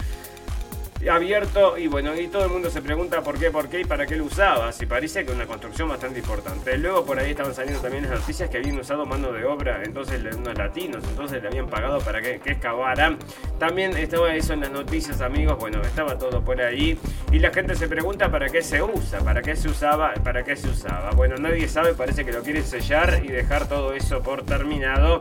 Speaker 2: abierto y bueno, y todo el mundo se pregunta por qué, por qué y para qué lo usaba, si parece que una construcción bastante importante. Luego por ahí estaban saliendo también las noticias que habían usado mano de obra, entonces unos latinos, entonces le habían pagado para que, que excavaran. También estaba eso en las noticias, amigos, bueno, estaba todo por ahí y la gente se pregunta para qué se usa, para qué se usaba, para qué se usaba. Bueno, nadie sabe, parece que lo quieren sellar y dejar todo eso por terminado.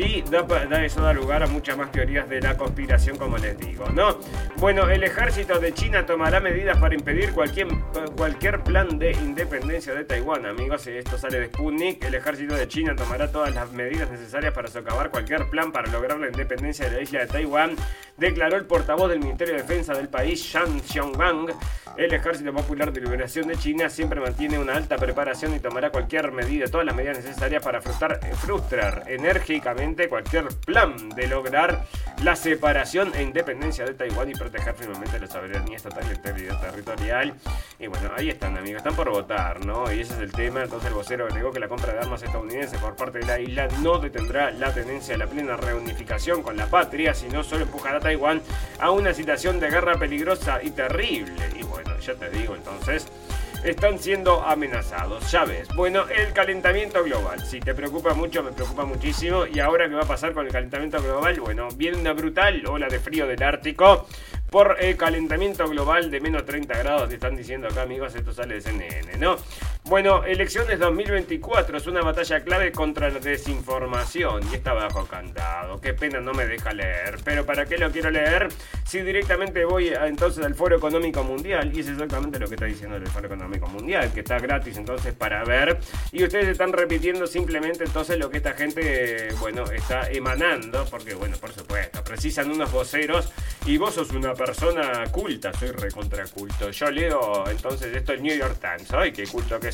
Speaker 2: Y da, eso da lugar a muchas más teorías de la conspiración, como les digo, ¿no? Bueno, el ejército de China tomará medidas para impedir cualquier, cualquier plan de independencia de Taiwán, amigos. Esto sale de Sputnik. El ejército de China tomará todas las medidas necesarias para socavar cualquier plan para lograr la independencia de la isla de Taiwán, declaró el portavoz del Ministerio de Defensa del país, Shang Xiongwang. El Ejército Popular de Liberación de China siempre mantiene una alta preparación y tomará cualquier medida, todas las medidas necesarias para frustrar, frustrar enérgicamente cualquier plan de lograr la separación e independencia de Taiwán y proteger firmemente la soberanía estatal y territorial. Y bueno, ahí están, amigos, están por votar, ¿no? Y ese es el tema. Entonces el vocero agregó que la compra de armas estadounidenses por parte de la isla no detendrá la tendencia a la plena reunificación con la patria, sino solo empujará a Taiwán a una situación de guerra peligrosa y terrible. Y bueno, ya te digo entonces, están siendo amenazados. Ya ves. Bueno, el calentamiento global. Si te preocupa mucho, me preocupa muchísimo. Y ahora, ¿qué va a pasar con el calentamiento global? Bueno, viene una brutal ola de frío del Ártico por el calentamiento global de menos 30 grados. Te están diciendo acá, amigos, esto sale de CNN, ¿no? Bueno, elecciones 2024 es una batalla clave contra la desinformación y está bajo cantado. Qué pena no me deja leer. Pero ¿para qué lo quiero leer? Si directamente voy entonces al Foro Económico Mundial y es exactamente lo que está diciendo el Foro Económico Mundial, que está gratis entonces para ver. Y ustedes están repitiendo simplemente entonces lo que esta gente, bueno, está emanando, porque bueno, por supuesto, precisan unos voceros y vos sos una persona culta, soy recontra culto. Yo leo entonces esto el New York Times, ay, qué culto que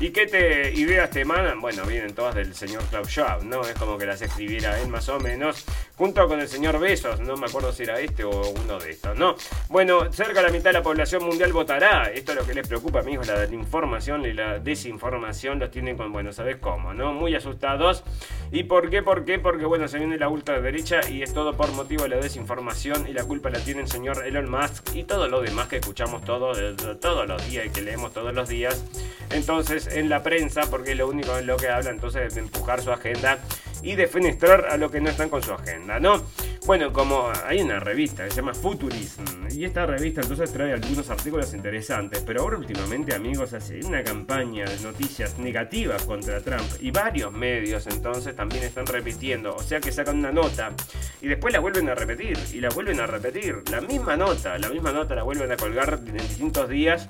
Speaker 2: ¿Y qué te, ideas te emanan? Bueno, vienen todas del señor Klaus Schwab, ¿no? Es como que las escribiera él más o menos, junto con el señor Besos, no me acuerdo si era este o uno de estos, ¿no? Bueno, cerca de la mitad de la población mundial votará. Esto es lo que les preocupa, amigos, la información y la desinformación los tienen con, bueno, ¿sabes cómo, no? Muy asustados. ¿Y por qué? ¿Por qué? Porque, bueno, se viene la ultraderecha y es todo por motivo de la desinformación y la culpa la tiene el señor Elon Musk y todo lo demás que escuchamos todos, todos los días y que leemos todos los días entonces en la prensa, porque es lo único en lo que habla, entonces de empujar su agenda y de fenestrar a lo que no están con su agenda, ¿no? Bueno, como hay una revista que se llama Futurism, y esta revista entonces trae algunos artículos interesantes, pero ahora últimamente, amigos, hace una campaña de noticias negativas contra Trump y varios medios entonces también están repitiendo, o sea que sacan una nota y después la vuelven a repetir y la vuelven a repetir, la misma nota, la misma nota la vuelven a colgar en distintos días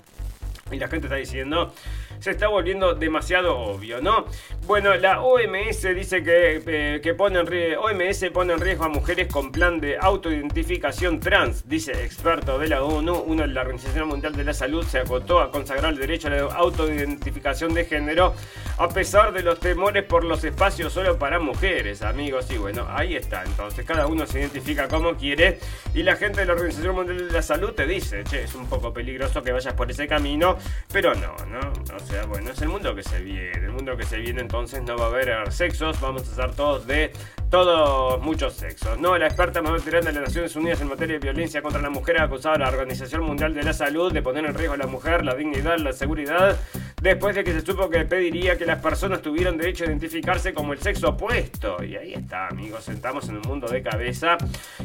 Speaker 2: y la gente está diciendo, se está volviendo demasiado obvio, ¿no? Bueno, la OMS dice que, eh, que pone en OMS pone en riesgo a mujeres con plan de autoidentificación trans, dice experto de la ONU. Uno de la Organización Mundial de la Salud se acotó a consagrar el derecho a la autoidentificación de género a pesar de los temores por los espacios solo para mujeres, amigos. Y bueno, ahí está. Entonces, cada uno se identifica como quiere y la gente de la Organización Mundial de la Salud te dice, che, es un poco peligroso que vayas por ese camino, pero no, ¿no? Sea, bueno, es el mundo que se viene. El mundo que se viene entonces no va a haber sexos, vamos a estar todos de todos muchos sexos. No, la experta más veterana de las Naciones Unidas en materia de violencia contra la mujer ha acusado a la Organización Mundial de la Salud de poner en riesgo a la mujer, la dignidad, la seguridad, después de que se supo que pediría que las personas tuvieran derecho a identificarse como el sexo opuesto. Y ahí está, amigos, sentamos en un mundo de cabeza.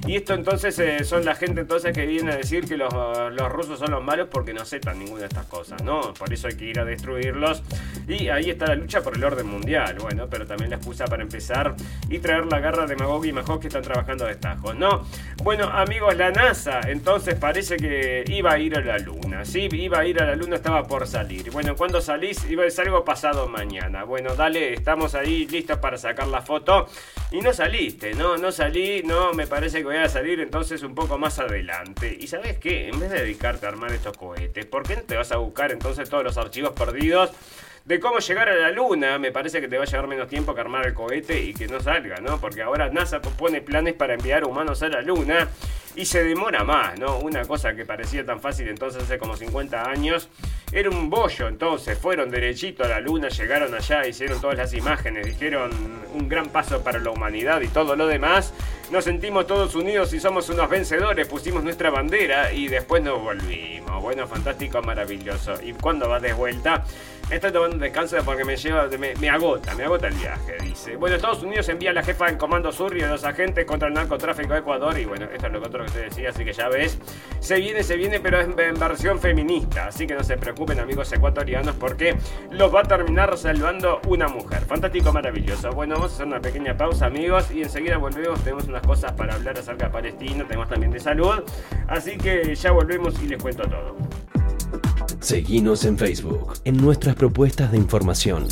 Speaker 2: Y esto entonces eh, son la gente entonces que viene a decir que los, los rusos son los malos porque no aceptan ninguna de estas cosas, ¿no? Por eso hay que ir a destruirlos. Y ahí está la lucha por el orden mundial, bueno, pero también la excusa para empezar y traer la garra de Magog y Majok que están trabajando de estajos, ¿no? Bueno, amigos, la NASA entonces parece que iba a ir a la Luna, ¿sí? Iba a ir a la Luna, estaba por salir. Bueno, cuando salís? Iba a ser algo pasado mañana. Bueno, dale, estamos ahí listos para sacar la foto. Y no saliste, ¿no? No salí, no, me parece que voy a salir entonces un poco más adelante. Y sabes qué, en vez de dedicarte a armar estos cohetes, ¿por qué no te vas a buscar entonces todos los archivos perdidos? de cómo llegar a la luna, me parece que te va a llevar menos tiempo que armar el cohete y que no salga, ¿no? Porque ahora NASA pone planes para enviar humanos a la luna y se demora más, ¿no? Una cosa que parecía tan fácil entonces hace como 50 años, era un bollo, entonces fueron derechito a la luna, llegaron allá, hicieron todas las imágenes, dijeron un gran paso para la humanidad y todo lo demás. Nos sentimos todos unidos y somos unos vencedores, pusimos nuestra bandera y después nos volvimos. Bueno, fantástico, maravilloso. ¿Y cuando vas de vuelta? Estoy tomando descanso porque me lleva, me, agota, me agota el viaje, dice. Bueno, Estados Unidos envía a la jefa en Comando Sur y a los agentes contra el narcotráfico de Ecuador. Y bueno, esto es lo que otro que te decía, así que ya ves. Se viene, se viene, pero es en versión feminista. Así que no se preocupen, amigos ecuatorianos, porque los va a terminar salvando una mujer. Fantástico, maravilloso. Bueno, vamos a hacer una pequeña pausa, amigos, y enseguida volvemos. Tenemos unas cosas para hablar acerca de Palestina, tenemos también de salud. Así que ya volvemos y les cuento todo.
Speaker 3: Seguinos en Facebook, en nuestras propuestas de información.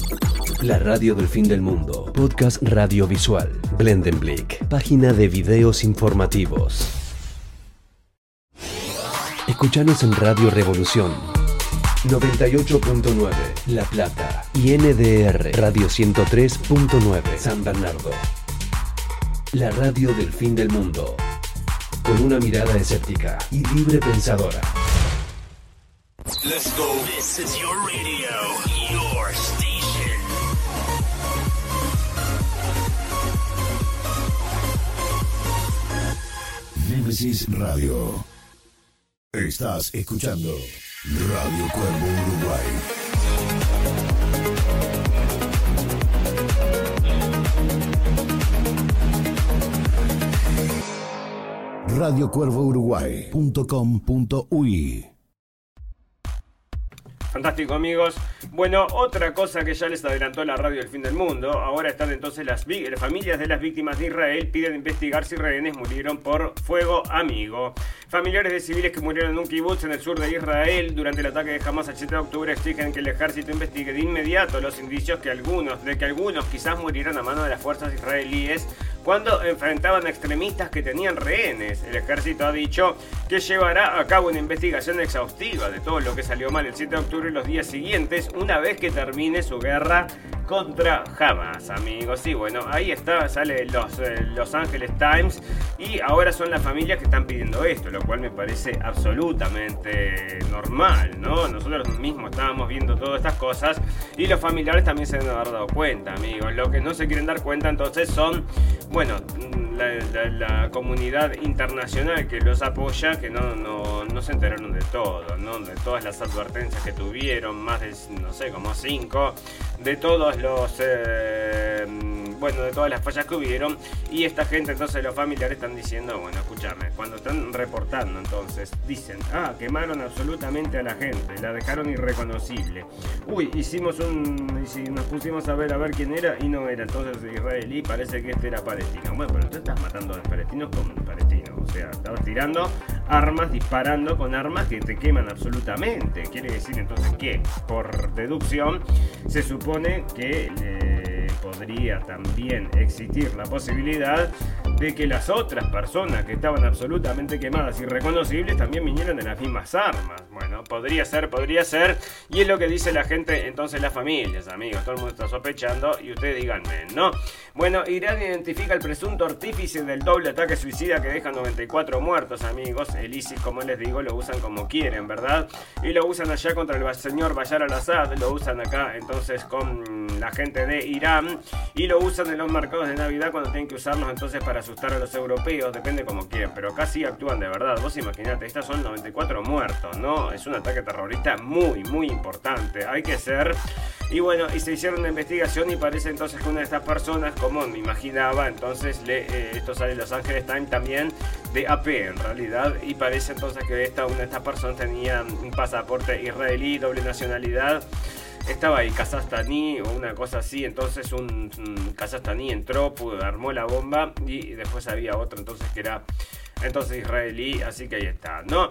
Speaker 3: La Radio del Fin del Mundo, podcast radiovisual, Blendenblick, página de videos informativos. Escuchanos en Radio Revolución 98.9 La Plata y NDR Radio 103.9 San Bernardo. La radio del fin del mundo, con una mirada escéptica y libre pensadora. Let's go. This is your radio, your station. Nemesis Radio. Estás escuchando Radio Cuervo Uruguay.
Speaker 4: radiocuervouruguay.com.uy
Speaker 2: Fantástico amigos. Bueno, otra cosa que ya les adelantó la radio del fin del mundo, ahora están entonces las, las familias de las víctimas de Israel piden investigar si rehenes murieron por fuego amigo. Familiares de civiles que murieron en un kibutz en el sur de Israel durante el ataque de Hamas el 7 de octubre exigen que el ejército investigue de inmediato los indicios que algunos, de que algunos quizás murieron a mano de las fuerzas israelíes cuando enfrentaban a extremistas que tenían rehenes. El ejército ha dicho que llevará a cabo una investigación exhaustiva de todo lo que salió mal el 7 de octubre y los días siguientes, una vez que termine su guerra contra Hamas, amigos. Y bueno, ahí está, sale los eh, Los Angeles Times y ahora son las familias que están pidiendo esto, lo cual me parece absolutamente normal, ¿no? Nosotros mismos estábamos viendo todas estas cosas y los familiares también se haber dado cuenta, amigos. Lo que no se quieren dar cuenta entonces son, bueno, la, comunidad internacional que los apoya, que no, no, se enteraron de todo, ¿no? De todas las advertencias que tuvieron, más de, no sé, como cinco, de todos los... Eh, bueno, de todas las fallas que hubieron. Y esta gente, entonces los familiares están diciendo, bueno, escúchame, cuando están reportando, entonces, dicen, ah, quemaron absolutamente a la gente, la dejaron irreconocible. Uy, hicimos un, y nos pusimos a ver a ver quién era y no era entonces israelí, parece que este era palestino. Bueno, pero matando a palestinos con palestinos, o sea, estabas tirando armas, disparando con armas que te queman absolutamente. Quiere decir entonces que, por deducción, se supone que... Eh, podría también existir la posibilidad de que las otras personas que estaban absolutamente quemadas y reconocibles también vinieran de las mismas armas. Bueno, podría ser, podría ser. Y es lo que dice la gente, entonces las familias, amigos. Todo el mundo está sospechando y ustedes díganme, ¿no? Bueno, Irán identifica el presunto artífice del doble ataque suicida que deja 94 muertos, amigos. El ISIS, como les digo, lo usan como quieren, ¿verdad? Y lo usan allá contra el señor Bayar al-Assad, lo usan acá entonces con la gente de Irán y lo usan en los mercados de Navidad cuando tienen que usarlos entonces para asustar a los europeos, depende como quieran, pero acá sí actúan de verdad. Vos imaginate, estas son 94 muertos, ¿no? Es un ataque terrorista muy, muy importante. Hay que ser. Y bueno, y se hicieron una investigación y parece entonces que una de estas personas, como me imaginaba, entonces le, eh, esto sale en Los Ángeles Times también de AP en realidad, y parece entonces que esta, una de estas personas tenía un pasaporte israelí, doble nacionalidad estaba ahí Kazastaní o una cosa así, entonces un, un Kazastaní entró, armó la bomba y después había otro entonces que era entonces israelí, así que ahí está, ¿no?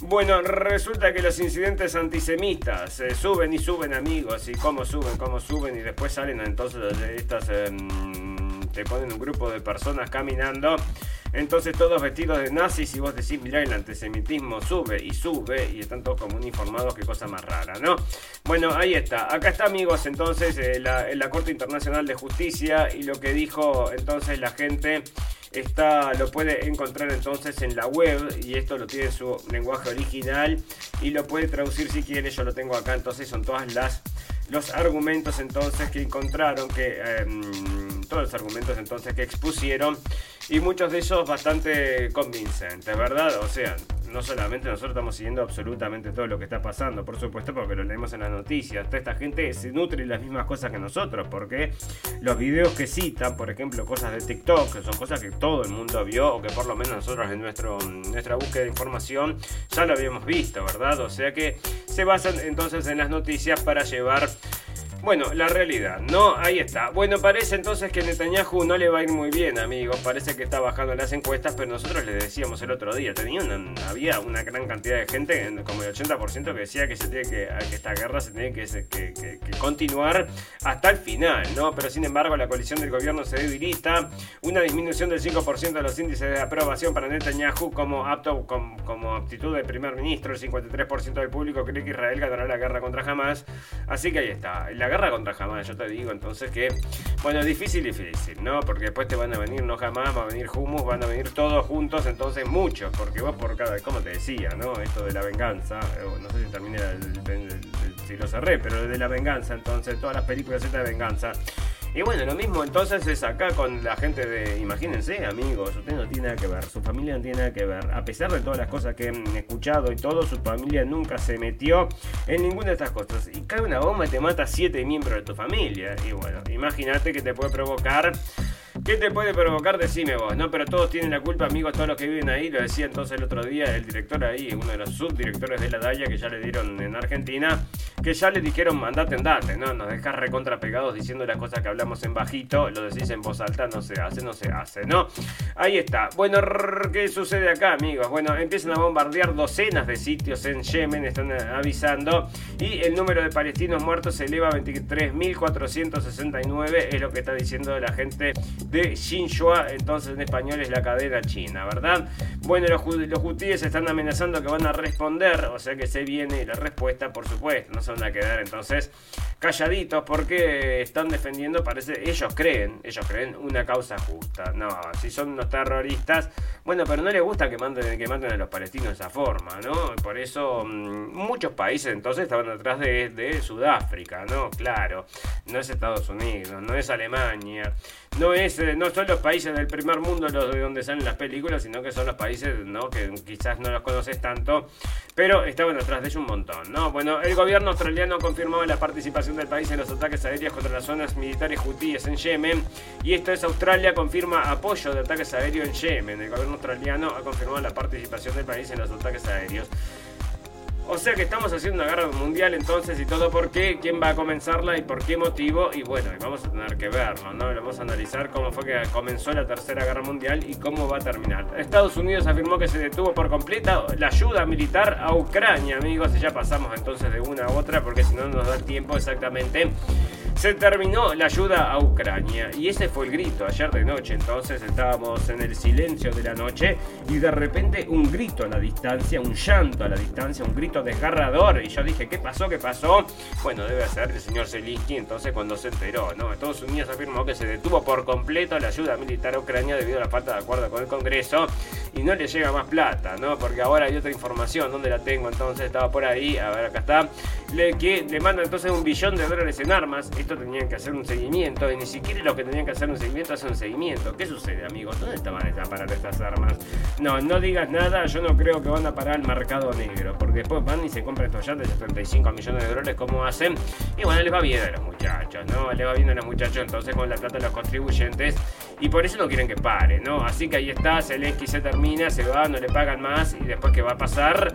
Speaker 2: Bueno, resulta que los incidentes antisemitas eh, suben y suben amigos, y cómo suben, cómo suben, y después salen entonces estas... Em, te ponen un grupo de personas caminando entonces todos vestidos de nazis y vos decís, mirá, el antisemitismo sube y sube y están todos como uniformados, qué cosa más rara, ¿no? Bueno, ahí está. Acá está, amigos, entonces eh, la, Corte Internacional de Justicia y lo que dijo entonces la gente está lo puede encontrar entonces en la web y esto lo tiene su lenguaje original y lo puede traducir si quiere yo lo tengo acá entonces son todas las los argumentos entonces que encontraron que em, todos los argumentos entonces que expusieron y muchos de ellos bastante convincentes, ¿verdad? O sea, no solamente nosotros estamos siguiendo absolutamente todo lo que está pasando, por supuesto, porque lo leemos en las noticias. Toda esta gente se nutre de las mismas cosas que nosotros, porque los videos que citan, por ejemplo, cosas de TikTok, que son cosas que todo el mundo vio, o que por lo menos nosotros en nuestro, nuestra búsqueda de información ya lo habíamos visto, ¿verdad? O sea que se basan entonces en las noticias para llevar bueno, la realidad, ¿no? Ahí está. Bueno, parece entonces que Netanyahu no le va a ir muy bien, amigos. Parece que está bajando las encuestas, pero nosotros le decíamos el otro día, tenía había una gran cantidad de gente, como el 80%, que decía que, se tiene que, esta guerra se tiene que, continuar hasta el final, ¿no? Pero sin embargo, la coalición del gobierno se debilita. Una disminución del 5% de los índices de aprobación para Netanyahu como apto como, aptitud de primer ministro. El 53% del público cree que Israel ganará la guerra contra Hamas. Así que ahí está. Guerra contra Hamas, yo te digo entonces que, bueno, difícil, difícil, ¿no? Porque después te van a venir no Hamas, va a venir Humus, van a venir todos juntos, entonces muchos, porque vos por cada, como te decía, ¿no? Esto de la venganza, no sé si termina si lo cerré, pero de la venganza, entonces todas las películas de venganza y bueno, lo mismo entonces es acá con la gente de, imagínense amigos, usted no tiene nada que ver, su familia no tiene nada que ver. A pesar de todas las cosas que han escuchado y todo, su familia nunca se metió en ninguna de estas cosas. Y cae una bomba y te mata siete miembros de tu familia. Y bueno, imagínate que te puede provocar ¿Qué te puede provocar? Decime vos, ¿no? Pero todos tienen la culpa, amigos, todos los que viven ahí. Lo decía entonces el otro día el director ahí, uno de los subdirectores de la DAIA que ya le dieron en Argentina, que ya le dijeron mandate, andate, ¿no? Nos dejas recontrapegados diciendo las cosas que hablamos en bajito, lo decís en voz alta, no se hace, no se hace, ¿no? Ahí está. Bueno, ¿qué sucede acá, amigos? Bueno, empiezan a bombardear docenas de sitios en Yemen, están avisando, y el número de palestinos muertos se eleva a 23.469, es lo que está diciendo la gente de de Xinhua, entonces en español es la cadena china, ¿verdad? Bueno, los, los hutíes están amenazando que van a responder, o sea que se viene la respuesta, por supuesto, no se van a quedar entonces calladitos porque están defendiendo, parece, ellos creen, ellos creen una causa justa. No, si son unos terroristas, bueno, pero no les gusta que manden, a los palestinos de esa forma, ¿no? Por eso mm, muchos países entonces estaban detrás de, de Sudáfrica, ¿no? Claro, no es Estados Unidos, no es Alemania, no es no son los países del primer mundo los de donde salen las películas, sino que son los países que quizás no los conoces tanto, pero estaban detrás de ellos un montón. ¿no? Bueno, el gobierno australiano ha confirmado la participación del país en los ataques aéreos contra las zonas militares hutíes en Yemen, y esto es Australia confirma apoyo de ataques aéreos en Yemen. El gobierno australiano ha confirmado la participación del país en los ataques aéreos. O sea que estamos haciendo una guerra mundial entonces y todo por qué, quién va a comenzarla y por qué motivo. Y bueno, vamos a tener que verlo, ¿no? Vamos a analizar cómo fue que comenzó la tercera guerra mundial y cómo va a terminar. Estados Unidos afirmó que se detuvo por completa la ayuda militar a Ucrania, amigos. Y ya pasamos entonces de una a otra porque si no nos da tiempo exactamente se terminó la ayuda a Ucrania y ese fue el grito ayer de noche. Entonces estábamos en el silencio de la noche y de repente un grito a la distancia, un llanto a la distancia, un grito desgarrador. Y yo dije, ¿qué pasó? ¿Qué pasó? Bueno, debe ser el señor Zelensky entonces cuando se enteró, ¿no? Estados Unidos afirmó que se detuvo por completo la ayuda militar a Ucrania debido a la falta de acuerdo con el Congreso y no le llega más plata, ¿no? Porque ahora hay otra información, ¿dónde la tengo? Entonces estaba por ahí, a ver, acá está. Le, que le manda entonces un billón de dólares en armas tenían que hacer un seguimiento y ni siquiera los que tenían que hacer un seguimiento hacen un seguimiento. ¿Qué sucede, amigos? ¿Dónde estaban a parar estas armas? No, no digas nada, yo no creo que van a parar al mercado negro, porque después van y se compran estos yates de 35 millones de dólares como hacen, y bueno, les va bien a los muchachos, ¿no? Les va bien a los muchachos entonces con la plata de los contribuyentes, y por eso no quieren que pare, ¿no? Así que ahí está, Zelensky se termina, se va, no le pagan más, y después ¿qué va a pasar?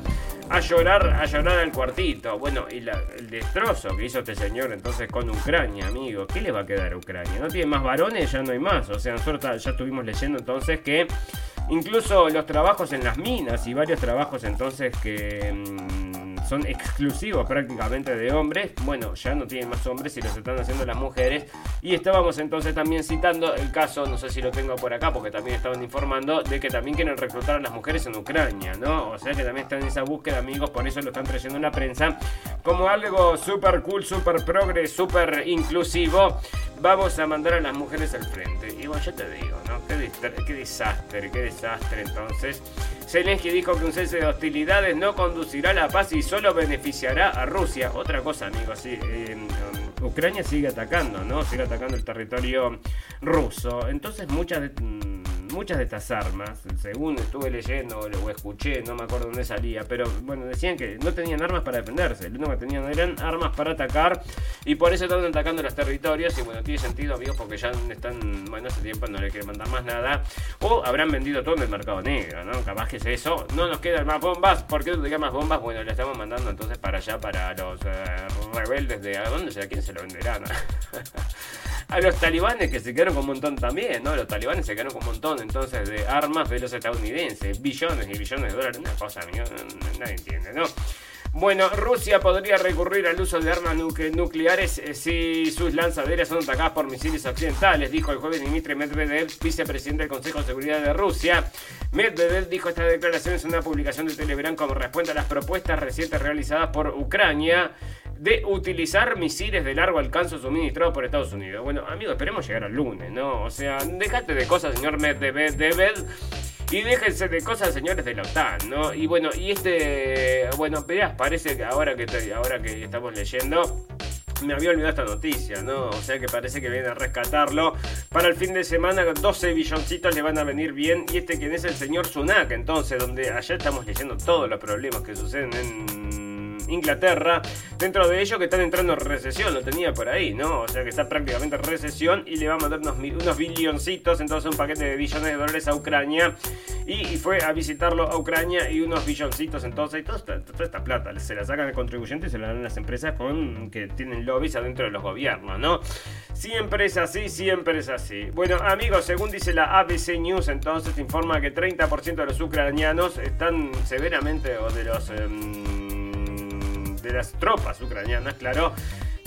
Speaker 2: A llorar, a llorar al cuartito. Bueno, y el destrozo que hizo este señor entonces con Ucrania amigo. ¿Qué le va a quedar a Ucrania? No tiene más varones, ya no hay más. O sea, nosotros ya estuvimos leyendo entonces que incluso los trabajos en las minas y varios trabajos entonces que... Son exclusivos prácticamente de hombres, bueno, ya no tienen más hombres y los están haciendo las mujeres. Y estábamos entonces también citando el caso, no sé si lo tengo por acá, porque también estaban informando de que también quieren reclutar a las mujeres en Ucrania, ¿no? O sea que también están en esa búsqueda, amigos, por eso lo están trayendo en la prensa como algo super cool, super progre, super inclusivo. Vamos a mandar a las mujeres al frente. Y bueno, ya te digo, ¿no? Qué, qué desastre, qué desastre entonces. Zelensky dijo que un cese de hostilidades no conducirá a la paz y solo beneficiará a Rusia. Otra cosa, amigos, sí, eh, Ucrania sigue atacando, ¿no? Sigue atacando el territorio ruso. Entonces muchas de muchas de estas armas, según estuve leyendo o escuché, no me acuerdo dónde salía, pero bueno, decían que no tenían armas para defenderse, lo único que tenían eran armas para atacar y por eso estaban atacando los territorios y bueno, tiene sentido amigos porque ya están, bueno, hace tiempo no le quieren mandar más nada o habrán vendido todo en el mercado negro, ¿no? Capaz que es eso, no nos quedan más bombas, ¿por qué no te más bombas? Bueno, le estamos mandando entonces para allá, para los eh, rebeldes de, ¿a dónde sea quién se lo venderá? a los talibanes que se quedaron con un montón también, ¿no? Los talibanes se quedaron con un montón entonces de armas de los estadounidenses, billones y billones de dólares, una cosa, nadie entiende, ¿no? Bueno, Rusia podría recurrir al uso de armas nucleares eh, si sus lanzaderas son atacadas por misiles occidentales, dijo el jueves Dmitry Medvedev, vicepresidente del Consejo de Seguridad de Rusia. Medvedev dijo esta declaración en una publicación de Telegram como respuesta a las propuestas recientes realizadas por Ucrania de utilizar misiles de largo alcance suministrados por Estados Unidos. Bueno, amigos, esperemos llegar al lunes, ¿no? O sea, déjate de cosas, señor Medvedev. Y déjense de cosas, señores de la OTAN, ¿no? Y bueno, y este. Bueno, verás, parece que ahora que, ahora que estamos leyendo me había olvidado esta noticia, ¿no? O sea que parece que viene a rescatarlo. Para el fin de semana, 12 billoncitos le van a venir bien. Y este quien es el señor Sunak, entonces, donde allá estamos leyendo todos los problemas que suceden en Inglaterra. Dentro de ellos que están entrando en recesión, lo tenía por ahí, ¿no? O sea que está prácticamente en recesión y le va a mandar unos, billoncitos, entonces un paquete de billones de dólares a Ucrania. Y, fue a visitarlo a Ucrania y unos billoncitos entonces, y toda esta, plata se la sacan de contribuyentes y se la dan a las empresas con, que tienen lobbies adentro de los gobiernos, ¿no? Siempre es así, siempre es así. Bueno, amigos, según dice la ABC News, entonces informa que 30% de los ucranianos están severamente, o de los... Em, de las tropas ucranianas, claro,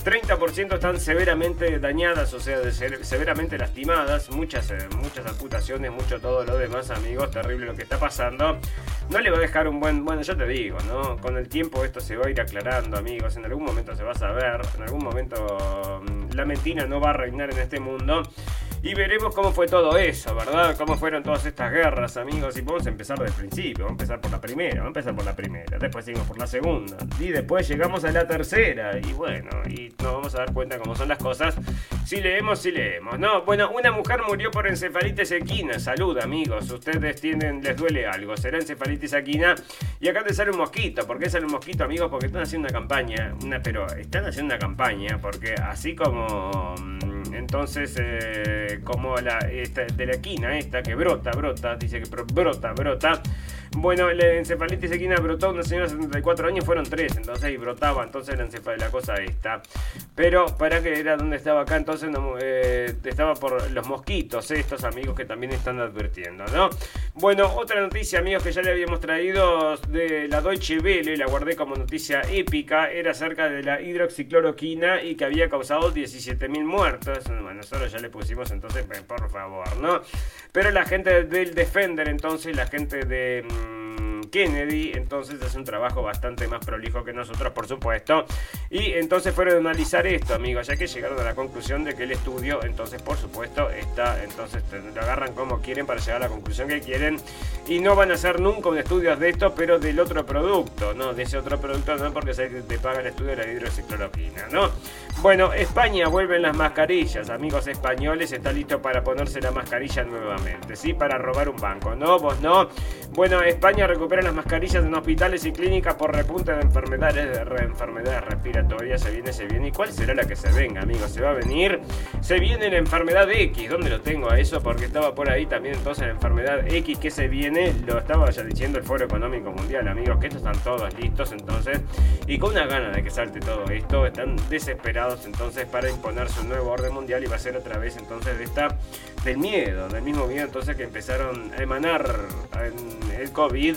Speaker 2: 30% están severamente dañadas, o sea, severamente lastimadas, muchas, eh, muchas amputaciones, mucho todo lo demás, amigos, terrible lo que está pasando. No le va a dejar un buen, bueno, yo te digo, ¿no? Con el tiempo esto se va a ir aclarando, amigos, en algún momento se va a saber, en algún momento mm, la mentira no va a reinar en este mundo. Y veremos cómo fue todo eso, ¿verdad? Cómo fueron todas estas guerras, amigos. Y vamos a empezar desde el principio. Vamos a empezar por la primera. Vamos a empezar por la primera. Después seguimos por la segunda. Y después llegamos a la tercera. Y bueno, y nos vamos a dar cuenta cómo son las cosas. Si leemos, si leemos. No, bueno, una mujer murió por encefalitis equina. Salud, amigos. Ustedes tienen, les duele algo. Será encefalitis equina. Y acá te sale un mosquito. ¿Por qué sale un mosquito, amigos? Porque están haciendo una campaña. Una, pero están haciendo una campaña. Porque así como mm, entonces, eh, como la de la equina esta que brota, brota, dice que brota, brota. Bueno, la encefalitis equina brotó una señora de 74 años, fueron tres, entonces y brotaba, entonces la encefalitis, la cosa esta. Pero para que era donde estaba acá, entonces eh, estaba por los mosquitos, estos amigos que también están advirtiendo, ¿no? Bueno, otra noticia, amigos, que ya le habíamos traído de la Deutsche Welle, la guardé como noticia épica, era acerca de la hidroxicloroquina y que había causado 17.000 muertos. Bueno, nosotros ya le pusimos entonces, por favor, ¿no? Pero la gente del Defender, entonces, la gente de mm, Kennedy, entonces hace un trabajo bastante más prolijo que nosotros, por supuesto. Y entonces fueron a analizar esto, amigos, ya que llegaron a la conclusión de que el estudio, entonces, por supuesto, está, entonces lo agarran como quieren para llegar a la conclusión que quieren. Y no van a hacer nunca un estudio de esto, pero del otro producto, ¿no? De ese otro producto, no porque se te paga el estudio de la hidroxicloroquina, ¿no? Bueno, España vuelven las mascarillas, amigos españoles, está listo para ponerse la mascarilla nuevamente, ¿sí? Para robar un banco, ¿no? Vos no. Bueno, España recupera las mascarillas en hospitales y clínicas por repunte de enfermedades, de enfermedades respiratorias. Se viene, se viene. ¿Y cuál será la que se venga, amigos? Se va a venir. Se viene la enfermedad X. ¿Dónde lo tengo a eso? Porque estaba por ahí también entonces la enfermedad X que se viene. Lo estaba ya diciendo el Foro Económico Mundial, amigos, que estos están todos listos entonces. Y con una gana de que salte todo esto. Están desesperados entonces para imponerse un nuevo orden mundial y va a ser otra vez entonces de esta del miedo, del mismo miedo entonces que empezaron a emanar el COVID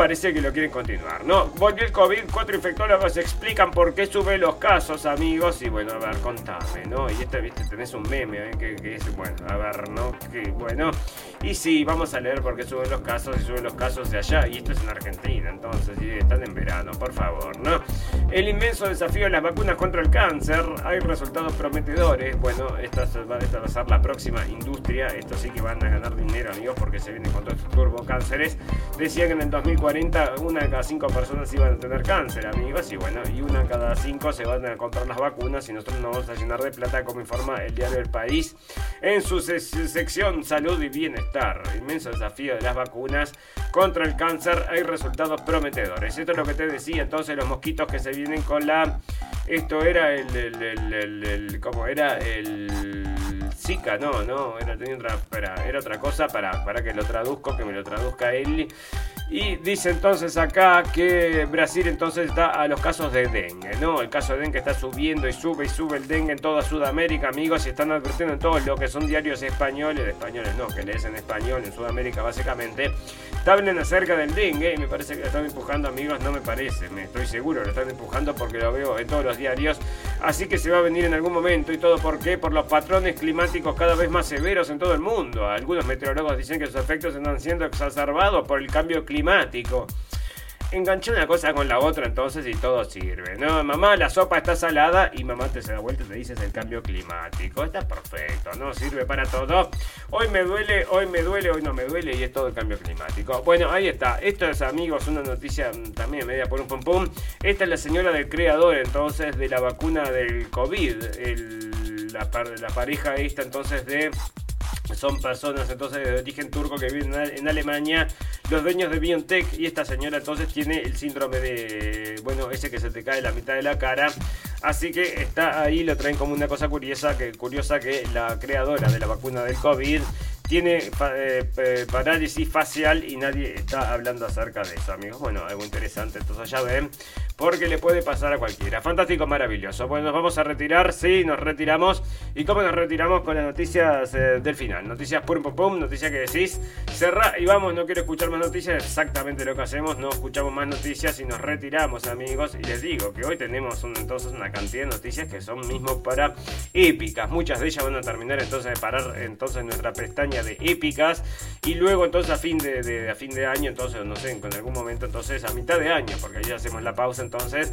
Speaker 2: parece que lo quieren continuar, ¿no? Volvió el COVID, cuatro infectólogos explican por qué suben los casos, amigos, y bueno, a ver, contame, ¿no? Y este, viste, tenés un meme, ¿eh? que, que, es, bueno, a ver, ¿no? Que, bueno, y sí, vamos a leer por qué suben los casos y suben los casos de allá, y esto es en Argentina, entonces, y están en verano, por favor, ¿no? El inmenso desafío de las vacunas contra el cáncer, hay resultados prometedores, bueno, esta, va a ser la próxima industria, esto sí que van a ganar dinero, amigos, porque se vienen con todos estos turbocánceres, decían que en el 2040 una de cada cinco personas iban a tener cáncer, amigos, y bueno, y una de cada cinco se van a comprar las vacunas y nosotros nos vamos a llenar de plata, como informa el diario El País en su sección Salud y Bienestar. Inmenso desafío de las vacunas contra el cáncer, hay resultados prometedores. Esto es lo que te decía, entonces los mosquitos que se vienen con la... Esto era el, el, como era el Zika, no, no, era, otra, era otra cosa para, para que lo traduzco, que me lo traduzca él. Y dice entonces acá que Brasil entonces está a los casos de dengue, ¿no? El caso de dengue está subiendo y sube y sube el dengue en toda Sudamérica, amigos, y están advirtiendo en todos lo que son diarios españoles, de españoles no, que lees en español en Sudamérica básicamente, hablan acerca del dengue y me parece que lo están empujando, amigos, no me parece, me estoy seguro, lo están empujando porque lo veo en todos los diarios, así que se va a venir en algún momento y todo por qué, por los patrones climáticos cada vez más severos en todo el mundo. Algunos meteorólogos dicen que sus efectos están siendo exacerbados por el cambio climático. Enganché una cosa con la otra entonces y todo sirve. No, mamá, la sopa está salada y mamá te se da vuelta y te dices el cambio climático. Está perfecto, ¿no? Sirve para todo. Hoy me duele, hoy me duele, hoy no me duele y es todo el cambio climático. Bueno, ahí está. Esto es, amigos, una noticia también media por un pum pum. Esta es la señora del creador entonces de la vacuna del COVID. la pareja esta entonces de son personas entonces de origen turco que viven en Alemania los dueños de BioNTech y esta señora entonces tiene el síndrome de, bueno, ese que se te cae la mitad de la cara. Así que está ahí, lo traen como una cosa curiosa que, curiosa que la creadora de la vacuna del COVID tiene eh, parálisis facial y nadie está hablando acerca de eso, amigos. Bueno, algo interesante, entonces ya ven, porque le puede pasar a cualquiera. Fantástico, maravilloso. Bueno, nos vamos a retirar, sí, nos retiramos. ¿Y cómo nos retiramos con las noticias eh, del final? Noticias pum pum pum, noticias que decís, cerra y vamos, no quiero escuchar más noticias, exactamente lo que hacemos, no escuchamos más noticias y nos retiramos, amigos. Y les digo que hoy tenemos entonces una cantidad de noticias que son mismo para épicas. Muchas de ellas van a terminar entonces de parar entonces nuestra pestaña de épicas y luego entonces a fin de, a fin de año, entonces no sé, en algún momento entonces a mitad de año, porque ya hacemos la pausa entonces,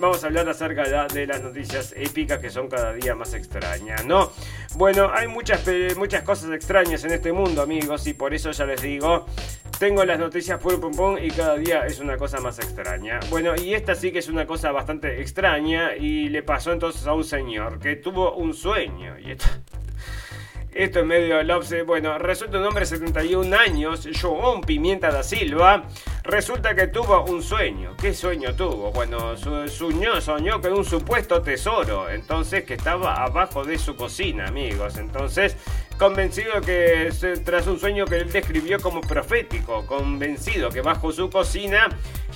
Speaker 2: vamos a hablar acerca de las noticias épicas que son cada día más extrañas, ¿no? Bueno, hay muchas, muchas cosas extrañas en este mundo, amigos, y por eso ya les digo, tengo las noticias pum pum pum y cada día es una cosa más extraña. Bueno, y esta sí que es una cosa bastante extraña y le pasó entonces a un señor que tuvo un sueño. Y esto, esto en medio del obse. Bueno, resulta un hombre de 71 años, João Pimienta da Silva. Resulta que tuvo un sueño. ¿Qué sueño tuvo? Bueno, soñó, soñó con un supuesto tesoro. Entonces, que estaba abajo de su cocina, amigos. Entonces, convencido que tras un sueño que él describió como profético, convencido que bajo su cocina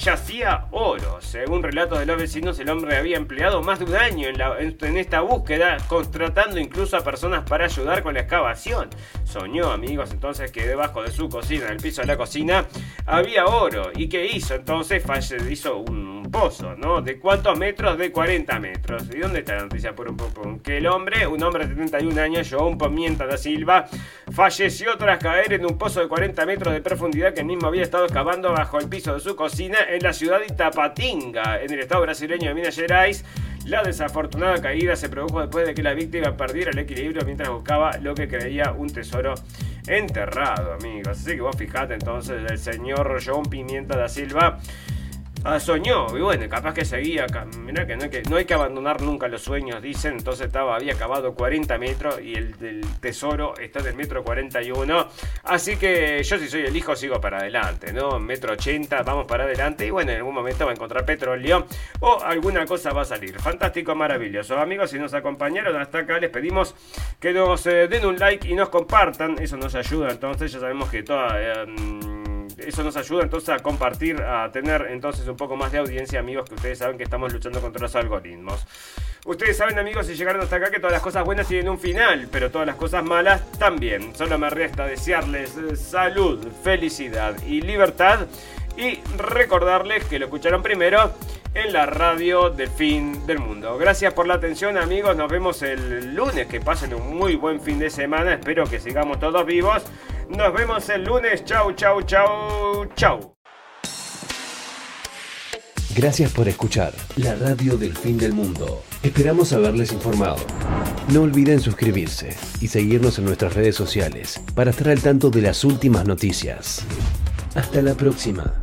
Speaker 2: yacía oro. Según relatos de los vecinos, el hombre había empleado más de un año en, esta búsqueda, contratando incluso a personas para ayudar con la excavación. Soñó, amigos, entonces que debajo de su cocina, en el piso de la cocina, había oro. ¿Y qué hizo? Entonces hizo un pozo, ¿no? ¿De cuántos metros? De 40 metros. ¿Y dónde está la noticia por un? Que el hombre, un hombre de 71 años, un Pimienta da Silva, falleció tras caer en un pozo de 40 metros de profundidad que él mismo había estado excavando bajo el piso de su cocina en la ciudad de Itapatinga, en el estado brasileño de Minas Gerais. La desafortunada caída se produjo después de que la víctima perdiera el equilibrio mientras buscaba lo que creía un tesoro enterrado, amigos. Así que vos fijate entonces, el señor John Pimienta da Silva Ah, soñó, y bueno, capaz que seguía. Mirá que no, hay que abandonar nunca los sueños, dicen. Entonces estaba, había acabado 40 metros y el del tesoro está del metro 41. Así que yo, si soy el hijo, sigo para adelante, ¿no? Metro 80, vamos para adelante. Y bueno, en algún momento va a encontrar petróleo o alguna cosa va a salir. Fantástico, maravilloso. Amigos, si nos acompañaron hasta acá, les pedimos que nos eh, den un like y nos compartan. Eso nos ayuda. Entonces, ya sabemos que toda. Eh, eso nos ayuda entonces a compartir, a tener entonces un poco más de audiencia, amigos, que ustedes saben que estamos luchando contra los algoritmos. Ustedes saben, amigos, si llegaron hasta acá, que todas las cosas buenas tienen un final, pero todas las cosas malas también. Solo me resta desearles eh, salud, felicidad y libertad. Y recordarles que lo escucharon primero en la radio del fin del mundo. Gracias por la atención amigos, nos vemos el lunes, que pasen un muy buen fin de semana, espero que sigamos todos vivos. Nos vemos el lunes, chau, chau, chau, chau.
Speaker 3: Gracias por escuchar la radio del fin del mundo. Esperamos haberles informado. No olviden suscribirse y seguirnos en nuestras redes sociales para estar al tanto de las últimas noticias. Hasta la próxima.